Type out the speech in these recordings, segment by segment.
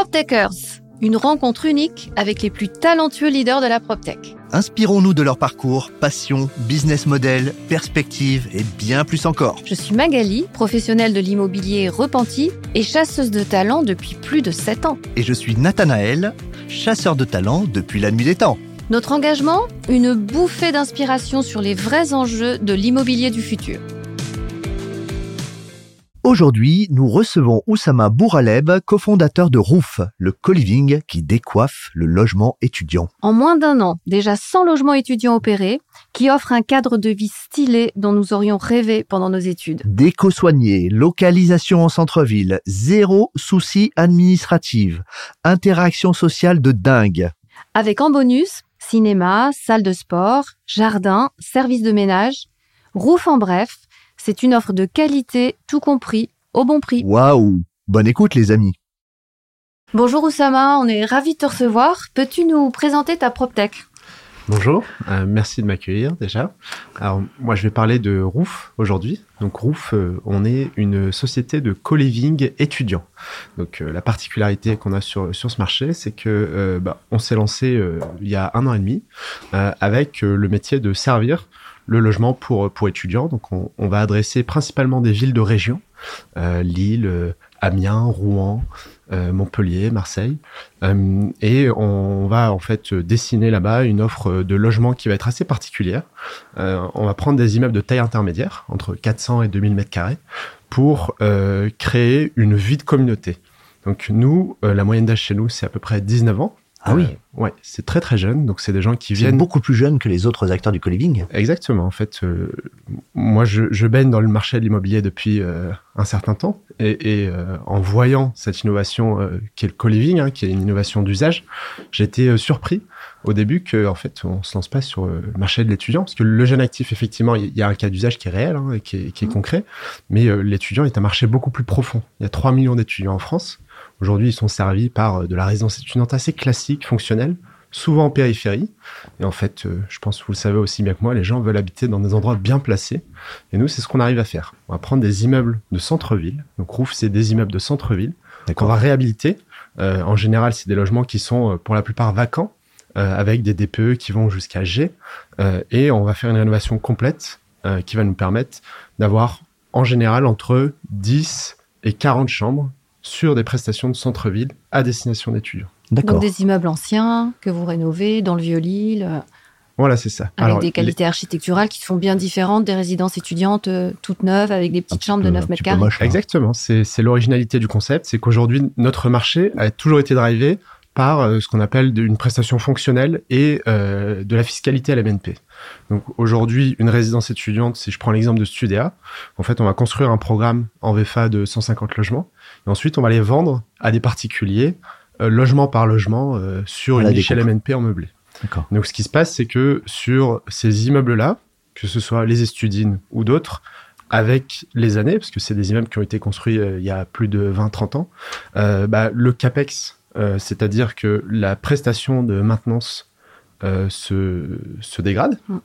PropTechers, une rencontre unique avec les plus talentueux leaders de la PropTech. Inspirons-nous de leur parcours, passion, business model, perspective et bien plus encore. Je suis Magali, professionnelle de l'immobilier repenti et chasseuse de talent depuis plus de 7 ans. Et je suis Nathanaël, chasseur de talent depuis la nuit des temps. Notre engagement? Une bouffée d'inspiration sur les vrais enjeux de l'immobilier du futur. Aujourd'hui, nous recevons Oussama Bouraleb, cofondateur de Roof, le co-living qui décoiffe le logement étudiant. En moins d'un an, déjà 100 logements étudiants opérés, qui offrent un cadre de vie stylé dont nous aurions rêvé pendant nos études. Déco soigné, localisation en centre-ville, zéro souci administratif, interaction sociale de dingue. Avec en bonus, cinéma, salle de sport, jardin, service de ménage, Roof en bref, c'est une offre de qualité, tout compris, au bon prix. Waouh Bonne écoute les amis. Bonjour Oussama, on est ravis de te recevoir. Peux-tu nous présenter ta PropTech Bonjour, euh, merci de m'accueillir déjà. Alors moi je vais parler de Roof aujourd'hui. Donc Roof, euh, on est une société de co-living étudiant. Donc euh, la particularité qu'on a sur, sur ce marché, c'est que bah, on s'est lancé il y a un an et demi avec le métier de servir le logement pour, pour étudiants. Donc, on, va adresser principalement des villes de région, euh, Lille, euh, Amiens, Rouen, euh, Montpellier, Marseille. Et on va en fait dessiner là-bas une offre de logement qui va être assez particulière. On va prendre des immeubles de taille intermédiaire, entre 400 et 2000 mètres carrés, pour créer une vie de communauté. Donc nous, la moyenne d'âge chez nous, c'est à peu près 19 ans. Ah oui. Euh, ouais, c'est très très jeune. Donc c'est des gens qui viennent beaucoup plus jeunes que les autres acteurs du co-living. Exactement. En fait, euh, moi je, je, baigne dans le marché de l'immobilier depuis euh, un certain temps et, et euh, en voyant cette innovation euh, qui est le co-living, hein, qui est une innovation d'usage, j'étais surpris au début que en fait on se lance pas sur le marché de l'étudiant parce que le jeune actif effectivement il y a un cas d'usage qui est réel hein, et qui est, qui est mmh. concret, mais l'étudiant est un marché beaucoup plus profond. Il y a 3 millions d'étudiants en France. Aujourd'hui, ils sont servis par euh, de la résidence étudiante assez classique, fonctionnelle, souvent en périphérie. Et en fait, euh, je pense que vous le savez aussi bien que moi, les gens veulent habiter dans des endroits bien placés. Et nous, c'est ce qu'on arrive à faire. On va prendre des immeubles de centre-ville. Donc, Roof, c'est des immeubles de centre-ville qu'on va réhabiliter. Euh, en général, c'est des logements qui sont pour la plupart vacants, euh, avec des DPE qui vont jusqu'à G. Euh, et on va faire une rénovation complète qui va nous permettre d'avoir en général entre 10 et 40 chambres sur des prestations de centre-ville à destination d'étudiants. Donc des immeubles anciens que vous rénovez dans le Vieux-Lille euh, Voilà, c'est ça. Avec Alors, des qualités les... architecturales qui sont bien différentes des résidences étudiantes euh, toutes neuves avec des petites chambres peu, de 9 mètres carrés. Moche, hein. Exactement, c'est l'originalité du concept, c'est qu'aujourd'hui notre marché a toujours été drivé par euh, ce qu'on appelle une prestation fonctionnelle et euh, de la fiscalité à la BNP. Donc aujourd'hui, une résidence étudiante, si je prends l'exemple de Studéa, en fait, on va construire un programme en VFA de 150 logements et ensuite on va les vendre à des particuliers, euh, logement par logement, euh, sur une échelle MNP en meublé. Donc ce qui se passe, c'est que sur ces immeubles-là, que ce soit les Estudines ou d'autres, avec les années, parce que c'est des immeubles qui ont été construits euh, il y a plus de 20-30 ans, euh, bah, le CAPEX, euh, c'est-à-dire que la prestation de maintenance se, se dégrade. Mm.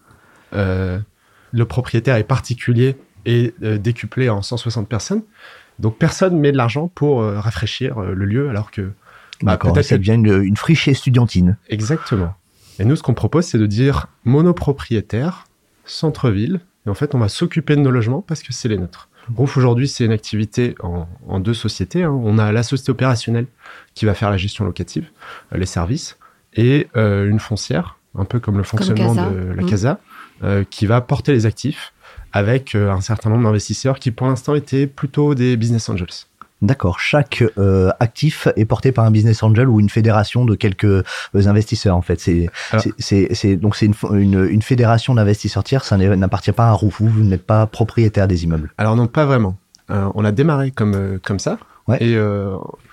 le propriétaire est particulier et décuplé en 160 personnes. Donc personne met de l'argent pour euh, rafraîchir euh, le lieu alors que bah, peut-être ça devient une, une friche estudiantine. Exactement. Et nous, ce qu'on propose, c'est de dire monopropriétaire, centre-ville, et en fait, on va s'occuper de nos logements parce que c'est les nôtres. Roof, aujourd'hui, c'est une activité en, en deux sociétés. Hein. On a la société opérationnelle qui va faire la gestion locative, euh, les services, et euh, une foncière, un peu comme le fonctionnement comme de la mmh. CASA, euh, qui va porter les actifs avec euh, un certain nombre d'investisseurs qui pour l'instant étaient plutôt des business angels. D'accord. Chaque euh, actif est porté par un business angel ou une fédération de quelques euh, investisseurs. En fait, c'est donc c'est une, une, une, fédération d'investisseurs tiers. Ça n'appartient pas à Roufou. Vous n'êtes pas propriétaire des immeubles. Alors non, pas vraiment. Euh, on a démarré comme euh, comme ça ouais. et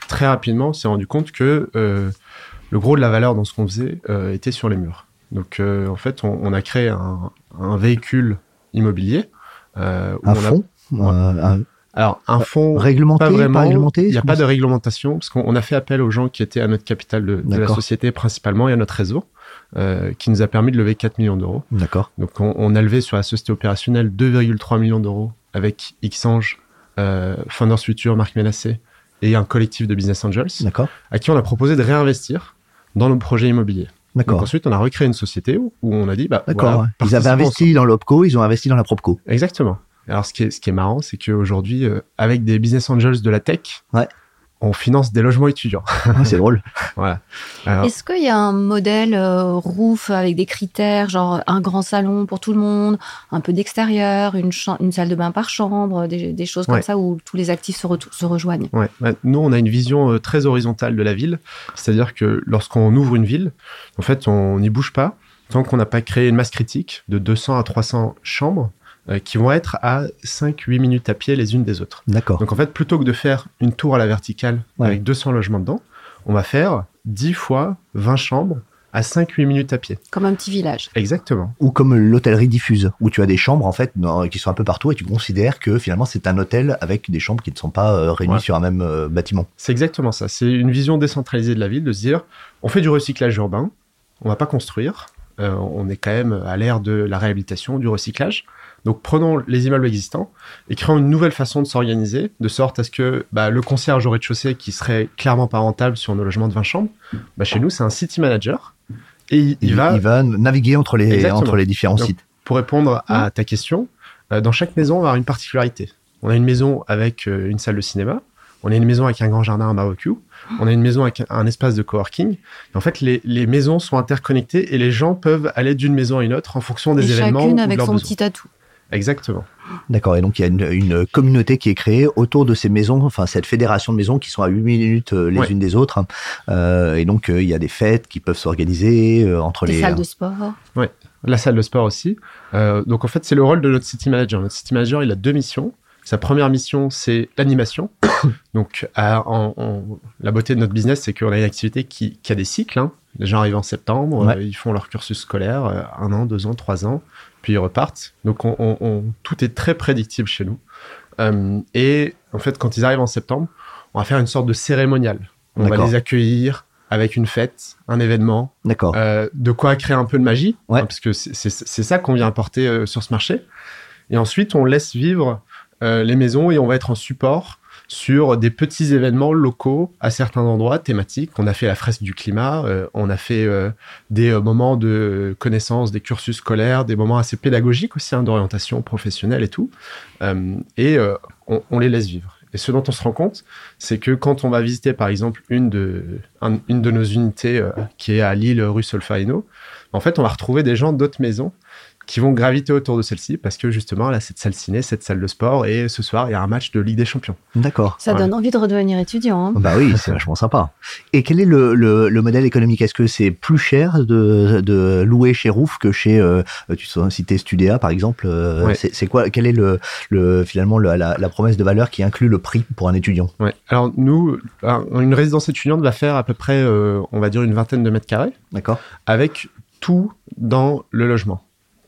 très rapidement, on s'est rendu compte que le gros de la valeur dans ce qu'on faisait était sur les murs. Donc en fait, on, on a créé un, un véhicule immobilier. Euh, un fonds a... un... Alors, un fonds réglementé, pas vraiment. Pas réglementé, il n'y a pas de réglementation parce qu'on a fait appel aux gens qui étaient à notre capital de, de la société principalement et à notre réseau, euh, qui nous a permis de lever 4 millions d'euros. D'accord. Donc, on, on, a levé sur la société opérationnelle 2,3 millions d'euros avec Xange, euh, Founders Future, Marc Ménassé et un collectif de business angels D'accord. à qui on a proposé de réinvestir dans nos projets immobiliers. Donc D'accord. ensuite, on a recréé une société où, où on a dit, bah, D'accord. voilà, ouais. Ils avaient investi dans l'OPCO, ils ont investi dans la PropCo. Exactement. Alors, ce qui est, ce qui est marrant, c'est qu'aujourd'hui, euh, avec des business angels de la tech, Ouais. On finance des logements étudiants. Ah, c'est drôle. voilà. Alors, Est-ce qu'il y a un modèle euh, roof avec des critères, genre un grand salon pour tout le monde, un peu d'extérieur, une, cha- une salle de bain par chambre, des, des choses comme Ouais. ça où tous les actifs se, rejoignent? Ouais. Bah, nous, on a une vision euh, très horizontale de la ville. C'est-à-dire que lorsqu'on ouvre une ville, en fait, on n'y bouge pas tant qu'on n'a pas créé une masse critique de 200 à 300 chambres euh, qui vont être à 5-8 minutes à pied les unes des autres. D'accord. Donc en fait, plutôt que de faire une tour à la verticale Ouais. avec 200 logements dedans, on va faire 10 fois 20 chambres à 5-8 minutes à pied. Comme un petit village. Exactement. Ou comme l'hôtellerie diffuse, où tu as des chambres en fait dans- qui sont un peu partout et tu considères que finalement c'est un hôtel avec des chambres qui ne sont pas euh, réunies Ouais. sur un même euh, bâtiment. C'est exactement ça. C'est une vision décentralisée de la ville, de se dire, on fait du recyclage urbain, on va pas construire, euh, on est quand même à l'ère de la réhabilitation, du recyclage. Donc prenons les immeubles existants et créons une nouvelle façon de s'organiser, de sorte à ce que bah, le concierge au rez-de-chaussée, qui serait clairement pas rentable sur nos logements de 20 chambres, bah, chez nous c'est un city manager. Et il, il va, naviguer entre les, Exactement. entre les différents Donc, sites. pour répondre à ta question, euh, dans chaque maison, on va avoir une particularité. On a une maison avec euh, une salle de cinéma, on a une maison avec un grand jardin à barbecue, on a une maison avec un, espace de coworking. Et en fait, les, les maisons sont interconnectées et les gens peuvent aller d'une maison à une autre en fonction des Et événements ou chacune de avec leurs son besoins. petit atout. Exactement. D'accord. Et donc il y a une, une communauté qui est créée autour de ces maisons, enfin cette fédération de maisons qui sont à 8 minutes euh, les Ouais. unes des autres. hein. Euh, et donc euh, il y a des fêtes qui peuvent s'organiser euh, entre Des les. salles de sport. La salle de sport aussi. Euh, donc en fait, c'est le rôle de notre city manager. Notre city manager, il a deux missions. Sa première mission, c'est l'animation. donc à- en- en- la beauté de notre business, c'est qu'on a une activité qui, qui a des cycles. hein. Les gens arrivent en septembre, Ouais. euh, ils font leur cursus scolaire, euh, un an, deux ans, trois ans, puis ils repartent. Donc on, on- on- tout est très prédictible chez nous. Euh, et en fait, quand ils arrivent en septembre, on va faire une sorte de cérémonial. On va les accueillir avec une fête, un événement, D'accord. euh, de quoi créer un peu de magie, Ouais. hein, parce que c'est- ça qu'on vient apporter euh, sur ce marché. Et ensuite, on laisse vivre les maisons et on va être en support sur des petits événements locaux à certains endroits thématiques. On a fait la fresque du climat, euh, on a fait euh, des euh, moments de connaissance, des cursus scolaires, des moments assez pédagogiques aussi, hein, d'orientation professionnelle et tout. Et on, les laisse vivre. Et ce dont on se rend compte, c'est que quand on va visiter par exemple une de, un- une de nos unités qui est à Lille, rue Solferino, en fait, on va retrouver des gens d'autres maisons qui vont graviter autour de celle-ci parce que justement, a cette salle ciné, cette salle de sport et ce soir, il y a un match de Ligue des Champions. D'accord. Ça Ouais. donne envie de redevenir étudiant. hein. Bah oui, c'est vachement sympa. Et quel est le, le, le modèle économique? Est-ce que c'est plus cher de, de louer chez Roof que chez, euh, tu citais Studéa par exemple euh, Ouais. c'est, quoi Quelle est le, le finalement le- la, la promesse de valeur qui inclut le prix pour un étudiant? Ouais. Alors nous, un- une résidence étudiante va faire à peu près, euh, on va dire, une vingtaine de mètres carrés D'accord. avec tout dans le logement.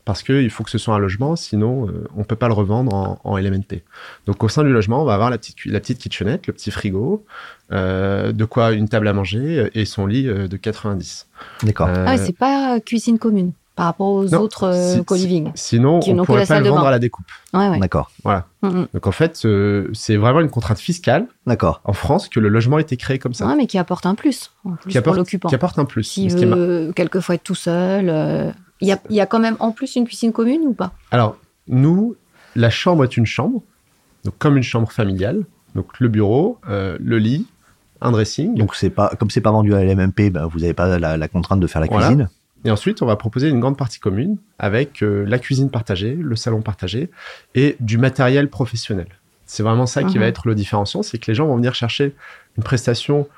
Parce qu'il faut que ce soit un logement, sinon euh, on peut pas le revendre en, en LMNP. Donc au sein du logement, on va avoir la petite, cu- la petite kitchenette, le petit frigo, euh, de quoi une table à manger euh, et son lit euh, de 90. D'accord. Euh, Ah ouais, c'est pas cuisine commune par rapport aux non, autres si- co-living. Sinon, Qui on que pourrait pas le vendre à la découpe. Ouais, ouais. D'accord. Voilà. Mm, mm. Donc en fait, euh, c'est vraiment une contrainte fiscale D'accord. en France que le logement a été créé comme ça, Ouais, mais qui apporte un plus, en plus qui, pour apporte, l'occupant. qui apporte un plus. S'il Mais ce qui est mar- veut quelquefois être tout seul, euh, il y, a, il y a quand même en plus une cuisine commune ou pas? Alors, nous, la chambre est une chambre, donc comme une chambre familiale. Donc le bureau, euh, le lit, un dressing. Donc c'est pas comme c'est pas vendu à l'MMP, ben, vous n'avez pas la, la contrainte de faire la Voilà. cuisine. Et ensuite, on va proposer une grande partie commune avec euh, la cuisine partagée, le salon partagé et du matériel professionnel. C'est vraiment ça qui Mhm. va être le différenciant, c'est que les gens vont venir chercher une prestation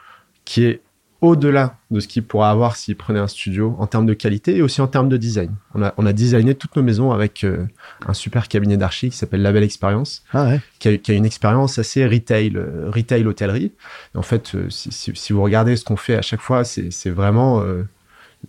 qui est au-delà de ce qu'ils pourraient avoir s'ils prenaient un studio en termes de qualité et aussi en termes de design. On a, on a designé toutes nos maisons avec euh, un super cabinet d'archi qui s'appelle La Belle Expérience, Ah ouais. qui a, qui a une expérience assez retail, euh, retail hôtellerie. Et en fait, euh, si, si- si vous regardez ce qu'on fait à chaque fois, c'est vraiment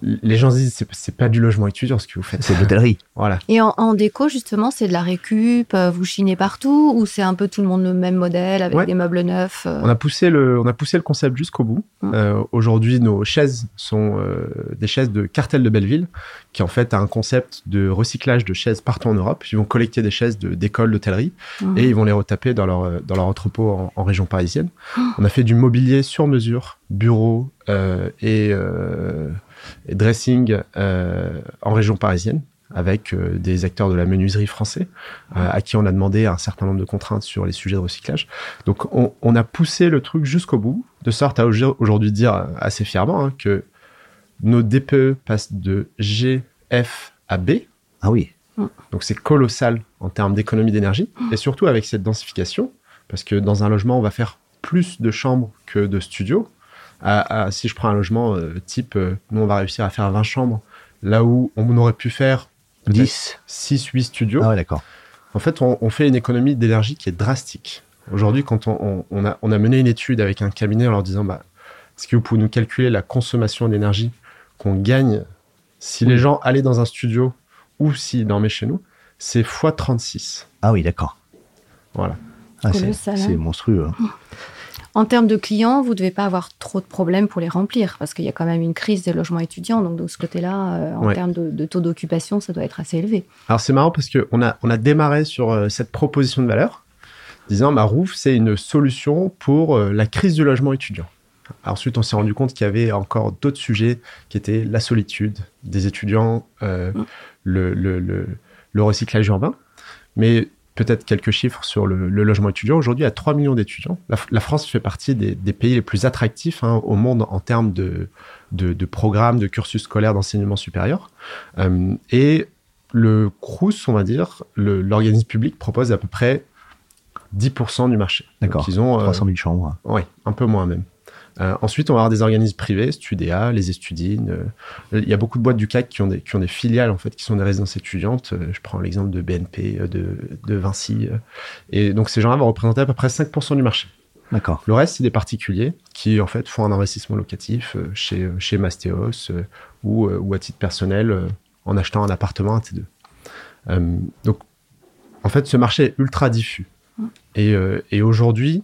les gens se disent c'est, c'est pas du logement étudiant ce que vous faites. C'est de l'hôtellerie. Voilà. Et en, en déco, justement, c'est de la récup, euh, vous chinez partout, ou c'est un peu tout le monde le même modèle avec Ouais. des meubles neufs euh, On a poussé le, on a poussé le concept jusqu'au bout. Mm. Euh, aujourd'hui, nos chaises sont euh, des chaises de Cartel de Belleville, qui en fait a un concept de recyclage de chaises partout en Europe. Ils vont collecter des chaises de, d'écoles, d'hôtellerie, mhm. et ils vont les retaper dans leur, dans leur entrepôt en, en région parisienne. Oh. On a fait du mobilier sur mesure, bureau euh, et, euh, et dressing euh, en région parisienne avec euh, des acteurs de la menuiserie français euh, à qui on a demandé un certain nombre de contraintes sur les sujets de recyclage. Donc on, on a poussé le truc jusqu'au bout, de sorte à aujourd- aujourd'hui dire assez fièrement hein, que nos DPE passent de G, F à B. Ah oui. Donc c'est colossal en termes d'économie d'énergie. Et surtout avec cette densification, parce que dans un logement, on va faire plus de chambres que de studios. À- à- si je prends un logement euh, type, euh, nous on va réussir à faire 20 chambres, là où on aurait pu faire 10. 6-8 studios. Ah ouais, d'accord. En fait, on, on fait une économie d'énergie qui est drastique. Aujourd'hui, quand on, on- on a, on a mené une étude avec un cabinet en leur disant, bah, est-ce que vous pouvez nous calculer la consommation d'énergie qu'on gagne si les gens allaient dans un studio ou s'ils dormaient chez nous? C'est x 36. Ah oui, d'accord. Voilà. Ah, c'est c'est hein. En termes de clients, vous devez pas avoir trop de problèmes pour les remplir, parce qu'il y a quand même une crise des logements étudiants, donc de ce côté-là, euh, en Ouais. termes de, de taux d'occupation, ça doit être assez élevé. Alors c'est marrant parce qu'on a, on a démarré sur euh, cette proposition de valeur, disant ma Roof, c'est une solution pour euh, la crise du logement étudiant. Ensuite, on s'est rendu compte qu'il y avait encore d'autres sujets qui étaient la solitude des étudiants, Mm. le, le, le, le recyclage urbain. Mais peut-être quelques chiffres sur le, le logement étudiant. Aujourd'hui, il y a 3 millions d'étudiants. La, la France fait partie des, des pays les plus attractifs hein, au monde en termes de, de, de programmes, de cursus scolaires d'enseignement supérieur. Euh, et le CRUS, on va dire, l'organisme public propose à peu près 10% du marché. D'accord. Ils ont, euh, 300 000 chambres. oui, un peu moins même. Euh, ensuite, on va avoir des organismes privés, Studéa, les Estudines. euh, il y a beaucoup de boîtes du CAC qui ont des, qui ont des filiales, en fait, qui sont des résidences étudiantes. Euh, je prends l'exemple de BNP, euh, de, de Vinci. euh. et donc, ces gens-là vont représenter à peu près 5% du marché. D'accord. Le reste, c'est des particuliers qui, en fait, font un investissement locatif euh, chez, chez Mastéos euh, ou, euh, ou à titre personnel euh, en achetant un appartement à T2. Euh, donc, en fait, ce marché est ultra diffus. Et, euh, et aujourd'hui,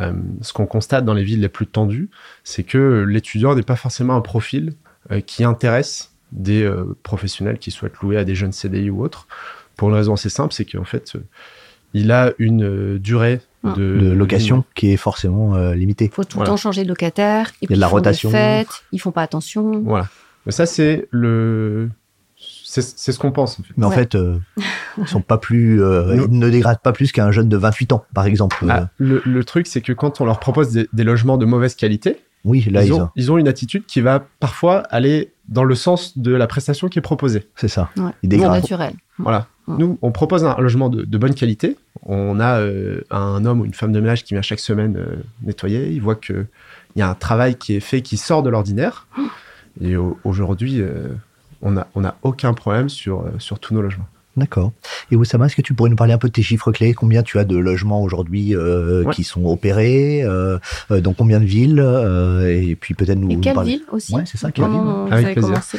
euh, ce qu'on constate dans les villes les plus tendues, c'est que l'étudiant n'est pas forcément un profil euh, qui intéresse des euh, professionnels qui souhaitent louer à des jeunes CDI ou autres. Pour une raison assez simple, c'est qu'en fait, euh, il a une euh, durée Ah. de, De location qui est forcément euh, limitée. Il faut tout Voilà. le temps changer de locataire. Et Il y a de la rotation. fêtes, ils font pas attention. Voilà. Mais ça, c'est le. C'est ce qu'on pense, en fait. Mais en Ouais. fait, euh, ils sont pas plus, euh, ils ne dégradent pas plus qu'un jeune de 28 ans, par exemple. Euh, Ah, le, le truc, c'est que quand on leur propose des, des logements de mauvaise qualité, oui, là, ils, ils ont, ont- ils ont une attitude qui va parfois aller dans le sens de la prestation qui est proposée. c'est ça. Ouais. Ils C'est dégradent. naturel. Voilà. Nous, on propose un logement de, de bonne qualité. On a euh, un homme ou une femme de ménage qui vient chaque semaine euh, nettoyer. Il voit qu'il y a un travail qui est fait qui sort de l'ordinaire. Et au- aujourd'hui, euh, on n'a on a aucun problème sur, euh, sur tous nos logements. D'accord. Et Oussama, est-ce que tu pourrais nous parler un peu de tes chiffres clés? Combien tu as de logements aujourd'hui euh, Ouais. qui sont opérés euh, Dans combien de villes euh, Et puis peut-être nous Et quelle parler- ville aussi? Ouais, c'est ça, quelle Comment Avec plaisir. commencé?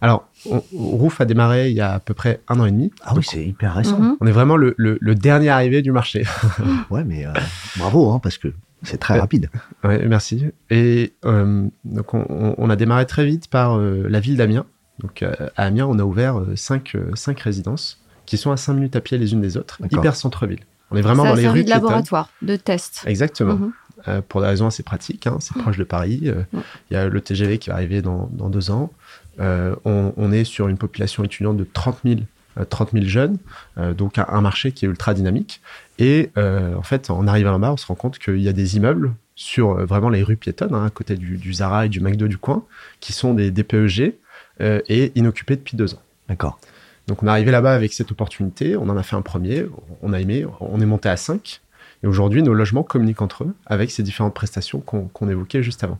Alors, on- Roof a démarré il y a à peu près un an et demi. Ah oui, c'est hyper récent. Mhm. On est vraiment le, le- le dernier arrivé du marché. Ouais, mais euh, bravo, hein, parce que c'est très rapide. Ouais, merci. Et euh, donc on, on- on a démarré très vite par euh, la ville d'Amiens. Donc euh, à Amiens, on a ouvert euh, cinq, euh, cinq résidences qui sont à 5 minutes à pied les unes des autres, hyper centre-ville. On est vraiment ça dans a les servi rues de laboratoire, de test. Exactement. Mhm. Euh, pour des raisons assez pratiques, hein, c'est proche de Paris. euh, Il y a le TGV qui va arriver dans, dans deux ans. Euh, on, on est sur une population étudiante de 30 000, euh, 30 000 jeunes, euh, donc un, un marché qui est ultra dynamique. Et euh, en fait, en arrivant là-bas, on se rend compte qu'il y a des immeubles sur euh, vraiment les rues piétonnes, hein, à côté du, du Zara et du McDo du coin, qui sont des DPEG euh, et inoccupés depuis deux ans. D'accord. Donc on est arrivé là-bas avec cette opportunité, on en a fait un premier, on a aimé, on est monté à 5. Et aujourd'hui, nos logements communiquent entre eux avec ces différentes prestations qu'on qu'on évoquait juste avant.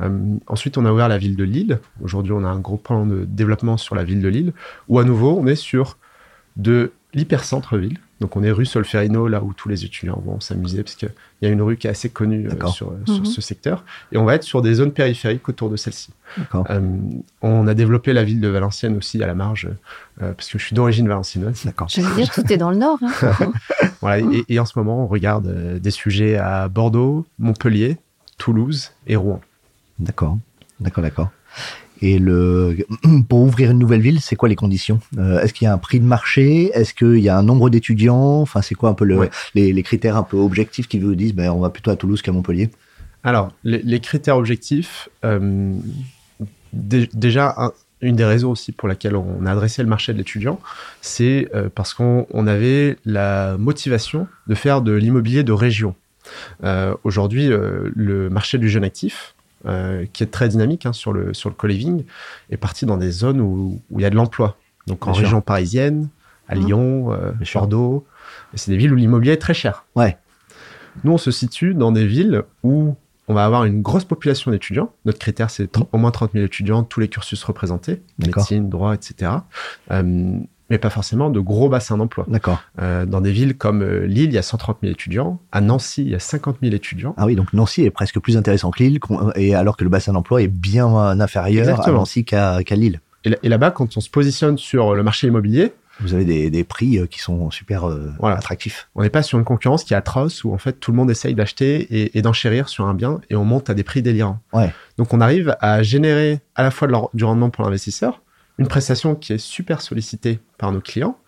Euh, ensuite, on a ouvert la ville de Lille. Aujourd'hui, on a un gros plan de développement sur la ville de Lille, où à nouveau, on est sur de l'hypercentre-ville, Donc on est rue Solferino, là où tous les étudiants vont s'amuser, parce qu'il y a une rue qui est assez connue euh, sur, sur, mhm. ce secteur. Et on va être sur des zones périphériques autour de celle-ci. Euh, on a développé la ville de Valenciennes aussi à la marge, euh, parce que je suis d'origine valenciennoise. D'accord. Je veux dire, tout est dans le nord. Hein. voilà, et, et, en ce moment, on regarde des sujets à Bordeaux, Montpellier, Toulouse et Rouen. D'accord, d'accord, d'accord. Et le, pour ouvrir une nouvelle ville, c'est quoi les conditions? Euh, Est-ce qu'il y a un prix de marché? Est-ce qu'il y a un nombre d'étudiants? Enfin, c'est quoi un peu le, les, critères un peu objectifs qui vous disent ben, on va plutôt à Toulouse qu'à Montpellier? Alors, les, critères objectifs, euh, déjà, une des raisons aussi pour laquelle on a adressé le marché de l'étudiant, c'est euh, parce qu'on avait la motivation de faire de l'immobilier de région. Aujourd'hui, le marché du jeune actif, euh, qui est très dynamique hein, sur le sur le co-living, est parti dans des zones où, où il y a de l'emploi. Donc en région parisienne, à mmh. Lyon, euh, Bordeaux. C'est des villes où l'immobilier est très cher. Ouais. Nous, on se situe dans des villes où on va avoir une grosse population d'étudiants. Notre critère, c'est au moins 30 000 étudiants, tous les cursus représentés, médecine, droit, etc mais pas forcément de gros bassins d'emploi. D'accord. Euh, dans des villes comme euh, Lille, il y a 130 000 étudiants. À Nancy, il y a 50 000 étudiants. Ah oui, donc Nancy est presque plus intéressant que Lille, et alors que le bassin d'emploi est bien inférieur à Nancy qu'à Lille. Et là-bas, quand on se positionne sur le marché immobilier, vous avez des, des prix euh, qui sont super euh, attractifs. On n'est pas sur une concurrence qui est atroce où en fait tout le monde essaye d'acheter et, et d'enchérir sur un bien et on monte à des prix délirants. Ouais. Donc on arrive à générer à la fois de du rendement pour l'investisseur, une prestation qui est super sollicitée par nos clients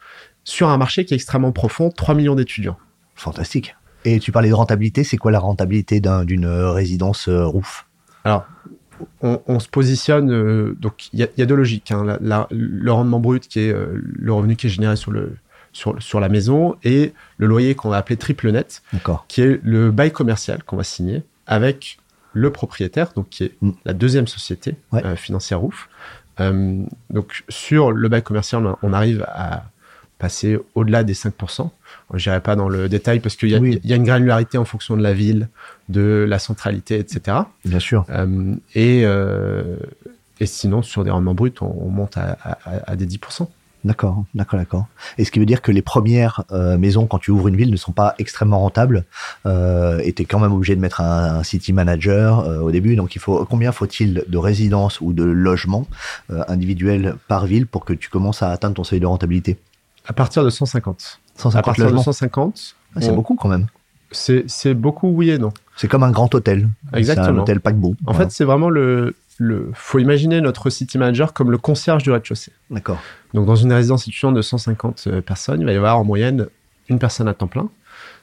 sur un marché qui est extrêmement profond, 3 millions d'étudiants. Fantastique. Et tu parlais de rentabilité, c'est quoi la rentabilité d'une résidence euh, roof? Alors, on, se positionne, euh, donc il y, a deux logiques. Hein. le rendement brut qui est euh, le revenu qui est généré sur, le, sur, sur la maison et le loyer qu'on va appeler triple net, qui est le bail commercial qu'on va signer avec le propriétaire, donc qui est mm. la deuxième société financière roof. Euh, donc sur le bail commercial, on arrive à passer au-delà des 5%. Je n'irai pas dans le détail parce qu'il y, y, a une granularité en fonction de la ville, de la centralité, etc. Bien sûr. Euh, et, euh, et sinon, sur des rendements bruts, on, on monte à, à, à des 10%. D'accord, d'accord, d'accord. Et ce qui veut dire que les premières euh, maisons, quand tu ouvres une ville, ne sont pas extrêmement rentables. Euh, et tu es quand même obligé de mettre un, city manager euh, au début. Donc, il faut combien faut-il de résidences ou de logements individuels par ville pour que tu commences à atteindre ton seuil de rentabilité? À partir de 150. 150 à partir de 150. Ah, c'est beaucoup quand même. C'est beaucoup, oui et non. C'est comme un grand hôtel. Exactement. C'est un hôtel paquebot. En fait, c'est vraiment le, le. Faut imaginer notre city manager comme le concierge du rez-de-chaussée. D'accord. Donc, dans une résidence étudiante de 150 euh, personnes, il va y avoir en moyenne une personne à temps plein.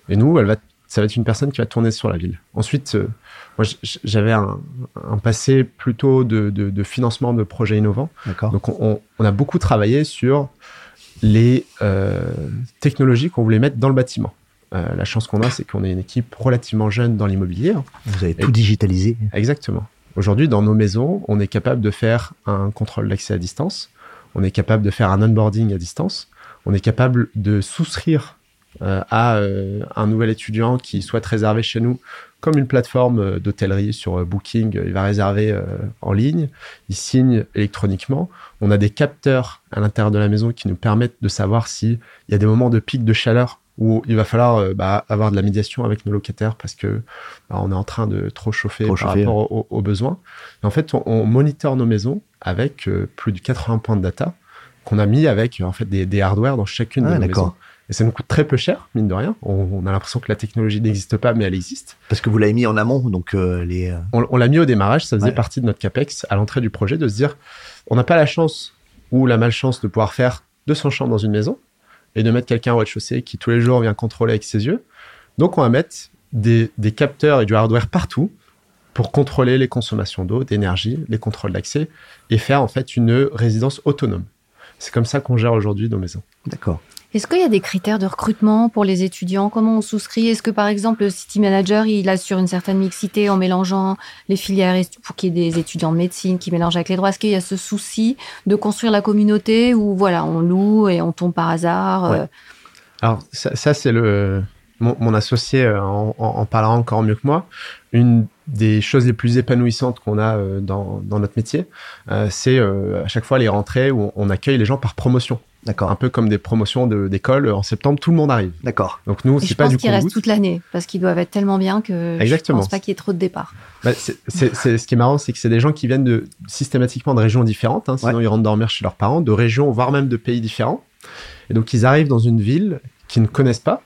Et nous, elle va, ça va être une personne qui va tourner sur la ville. Ensuite, euh, moi, j'avais un, passé plutôt de, financement de projets innovants. Donc, on, a beaucoup travaillé sur les euh, technologies qu'on voulait mettre dans le bâtiment. la chance qu'on a, c'est qu'on est une équipe relativement jeune dans l'immobilier. Vous avez tout digitalisé. Exactement. Aujourd'hui, dans nos maisons, on est capable de faire un contrôle d'accès à distance. On est capable de faire un onboarding à distance, on est capable de souscrire euh, à euh, un nouvel étudiant qui souhaite réserver chez nous comme une plateforme euh, d'hôtellerie sur Booking, il va réserver en ligne, il signe électroniquement. On a des capteurs à l'intérieur de la maison qui nous permettent de savoir s'il y a des moments de pic de chaleur où il va falloir bah, avoir de la médiation avec nos locataires parce que bah, on est en train de trop chauffer par rapport aux, besoins. en fait, on, on nos maisons avec euh, plus de 80 points de data qu'on a mis avec en fait des, des hardware dans chacune ah, de nos maisons. Et ça nous coûte très peu cher, mine de rien. On, a l'impression que la technologie n'existe pas, mais elle existe. Parce que vous l'avez mis en amont, donc euh, les. Euh, on, l'a mis au démarrage, ça faisait partie de notre capex à l'entrée du projet de se dire, on n'a pas la chance ou la malchance de pouvoir faire 200 chambres dans une maison et de mettre quelqu'un au rez-de-chaussée qui tous les jours vient contrôler avec ses yeux. Donc on va mettre des, des capteurs et du hardware partout pour contrôler les consommations d'eau, d'énergie, les contrôles d'accès et faire en fait une résidence autonome. C'est comme ça qu'on gère aujourd'hui nos maisons. D'accord. Est-ce qu'il y a des critères de recrutement pour les étudiants? Comment on souscrit? Est-ce que par exemple le city manager il assure une certaine mixité en mélangeant les filières pour qu'il y ait des étudiants de médecine qui mélangent avec les droits? Est-ce qu'il y a ce souci de construire la communauté ou voilà on loue et on tombe par hasard euh? Alors ça, c'est le mon, associé euh, en, parlera encore mieux que moi. Une des choses les plus épanouissantes qu'on a euh, dans, dans, notre métier, c'est à chaque fois les rentrées où on, accueille les gens par promotion. D'accord. Un peu comme des promotions d'école en septembre, tout le monde arrive. D'accord. Donc nous, c'est pas du coup. Je pense qu'ils restent toute l'année parce qu'ils doivent être tellement bien que Exactement. je pense pas qu'il y ait trop de départs. Bah, c'est, ce qui est marrant, c'est que c'est des gens qui viennent de systématiquement de régions différentes. Hein, sinon, ils rentrent dormir chez leurs parents, de régions, voire même de pays différents. Et donc, ils arrivent dans une ville qu'ils ne connaissent pas.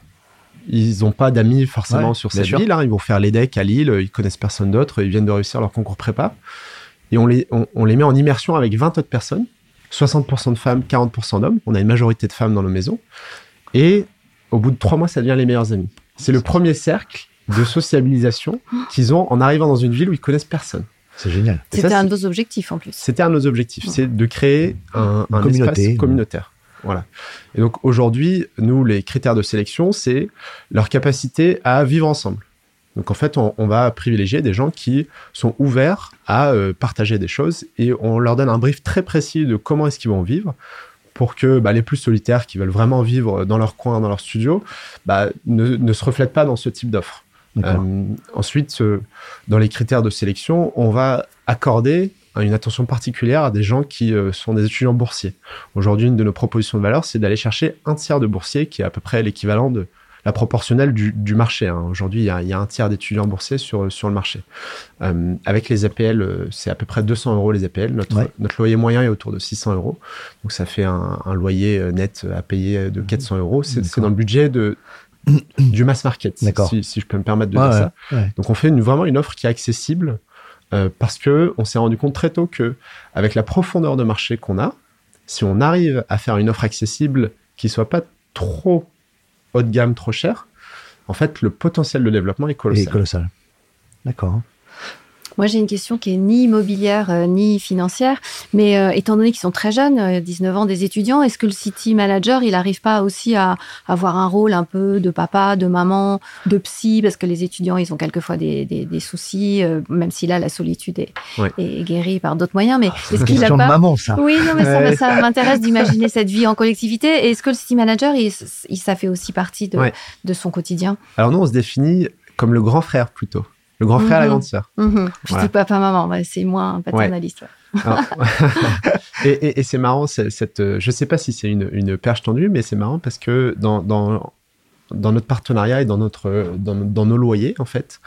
Ils n'ont pas d'amis forcément sur cette ville. Hein. Ils vont faire l'EDEC à Lille, ils connaissent personne d'autre, ils viennent de réussir leur concours prépa. Et on les, on les met en immersion avec 20 autres personnes 60% de femmes, 40% d'hommes. On a une majorité de femmes dans nos maisons. Et au bout de trois mois, ça devient les meilleurs amis. C'est le premier cercle de sociabilisation qu'ils ont en arrivant dans une ville où ils connaissent personne. C'est génial. C'était un de nos objectifs en plus. C'était un de nos objectifs, c'est de créer un, un espace communautaire. Voilà. Et donc aujourd'hui, nous, les critères de sélection, c'est leur capacité à vivre ensemble. Donc en fait, on, va privilégier des gens qui sont ouverts à euh, partager des choses et on leur donne un brief très précis de comment est-ce qu'ils vont vivre pour que bah, les plus solitaires qui veulent vraiment vivre dans leur coin, dans leur studio, bah, ne, se reflètent pas dans ce type d'offre. Euh, ensuite, euh, dans les critères de sélection, on va accorder une attention particulière à des gens qui sont des étudiants boursiers. Aujourd'hui, une de nos propositions de valeur, c'est d'aller chercher un tiers de boursiers, qui est à peu près l'équivalent de la proportionnelle du, marché. Hein. Aujourd'hui, il y, a, un tiers d'étudiants boursiers sur, sur le marché. Euh, avec les APL, euh, c'est à peu près 200 euros les APL. Notre, notre loyer moyen est autour de 600 euros. Donc ça fait un, loyer euh, net à payer de 400 euros. C'est dans le budget de, du mass market, si, si, je peux me permettre de dire ça. Donc on fait une, vraiment une offre qui est accessible parce que on s'est rendu compte très tôt que avec la profondeur de marché qu'on a, si on arrive à faire une offre accessible qui soit pas trop haut de gamme trop cher, en fait, le potentiel de développement est colossal. Est colossal. D'accord. Moi, j'ai une question qui est ni immobilière euh, ni financière, mais euh, étant donné qu'ils sont très jeunes, 19 euh, ans des étudiants, est-ce que le city manager, il n'arrive pas aussi à, avoir un rôle un peu de papa, de maman, de psy, parce que les étudiants, ils ont quelquefois des, des, soucis, même si là, la solitude est, est guérie par d'autres moyens. Mais ah, est-ce qu'il a pas de maman, ça Oui, non, mais ça, m'intéresse d'imaginer cette vie en collectivité. Est-ce que le city manager, il, ça fait aussi partie de, de son quotidien? Alors nous, on se définit comme le grand frère plutôt. Le grand frère, la mhm. grande sœur. Mhm. Je dis papa-maman, c'est moins paternaliste. et, c'est marrant, cette, euh, je ne sais pas si c'est une, perche tendue, mais c'est marrant parce que dans, dans, notre partenariat et dans, notre, dans, nos loyers, en fait,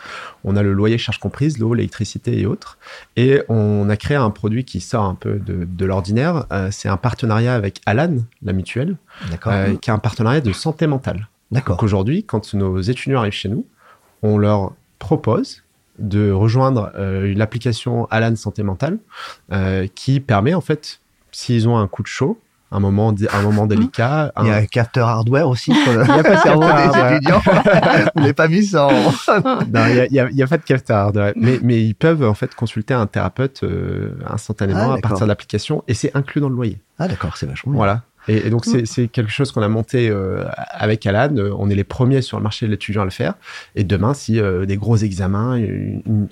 on a le loyer charge comprise, l'eau, l'électricité et autres. Et on a créé un produit qui sort un peu de, l'ordinaire. Euh, c'est un partenariat avec Alan, la mutuelle, euh, qui est un partenariat de santé mentale. D'accord. Donc aujourd'hui, quand nos étudiants arrivent chez nous, on leur propose de rejoindre euh, l'application Alan Santé Mentale euh, qui permet en fait, s'ils ont un coup de chaud, un moment, un moment délicat. Il y a un capteur hardware aussi. il n'y a pas de cerveau des étudiants. Vous n'avez pas mis ça Non, il n'y a, pas de capteur hardware. Mais, mais ils peuvent en fait consulter un thérapeute euh, instantanément ah, à partir de l'application et c'est inclus dans le loyer. Ah d'accord, c'est vachement Voilà. Et, donc, mm. c'est quelque chose qu'on a monté euh, avec Alan. Euh, on est les premiers sur le marché de l'étudiant à le faire. Et demain, si euh, des gros examens,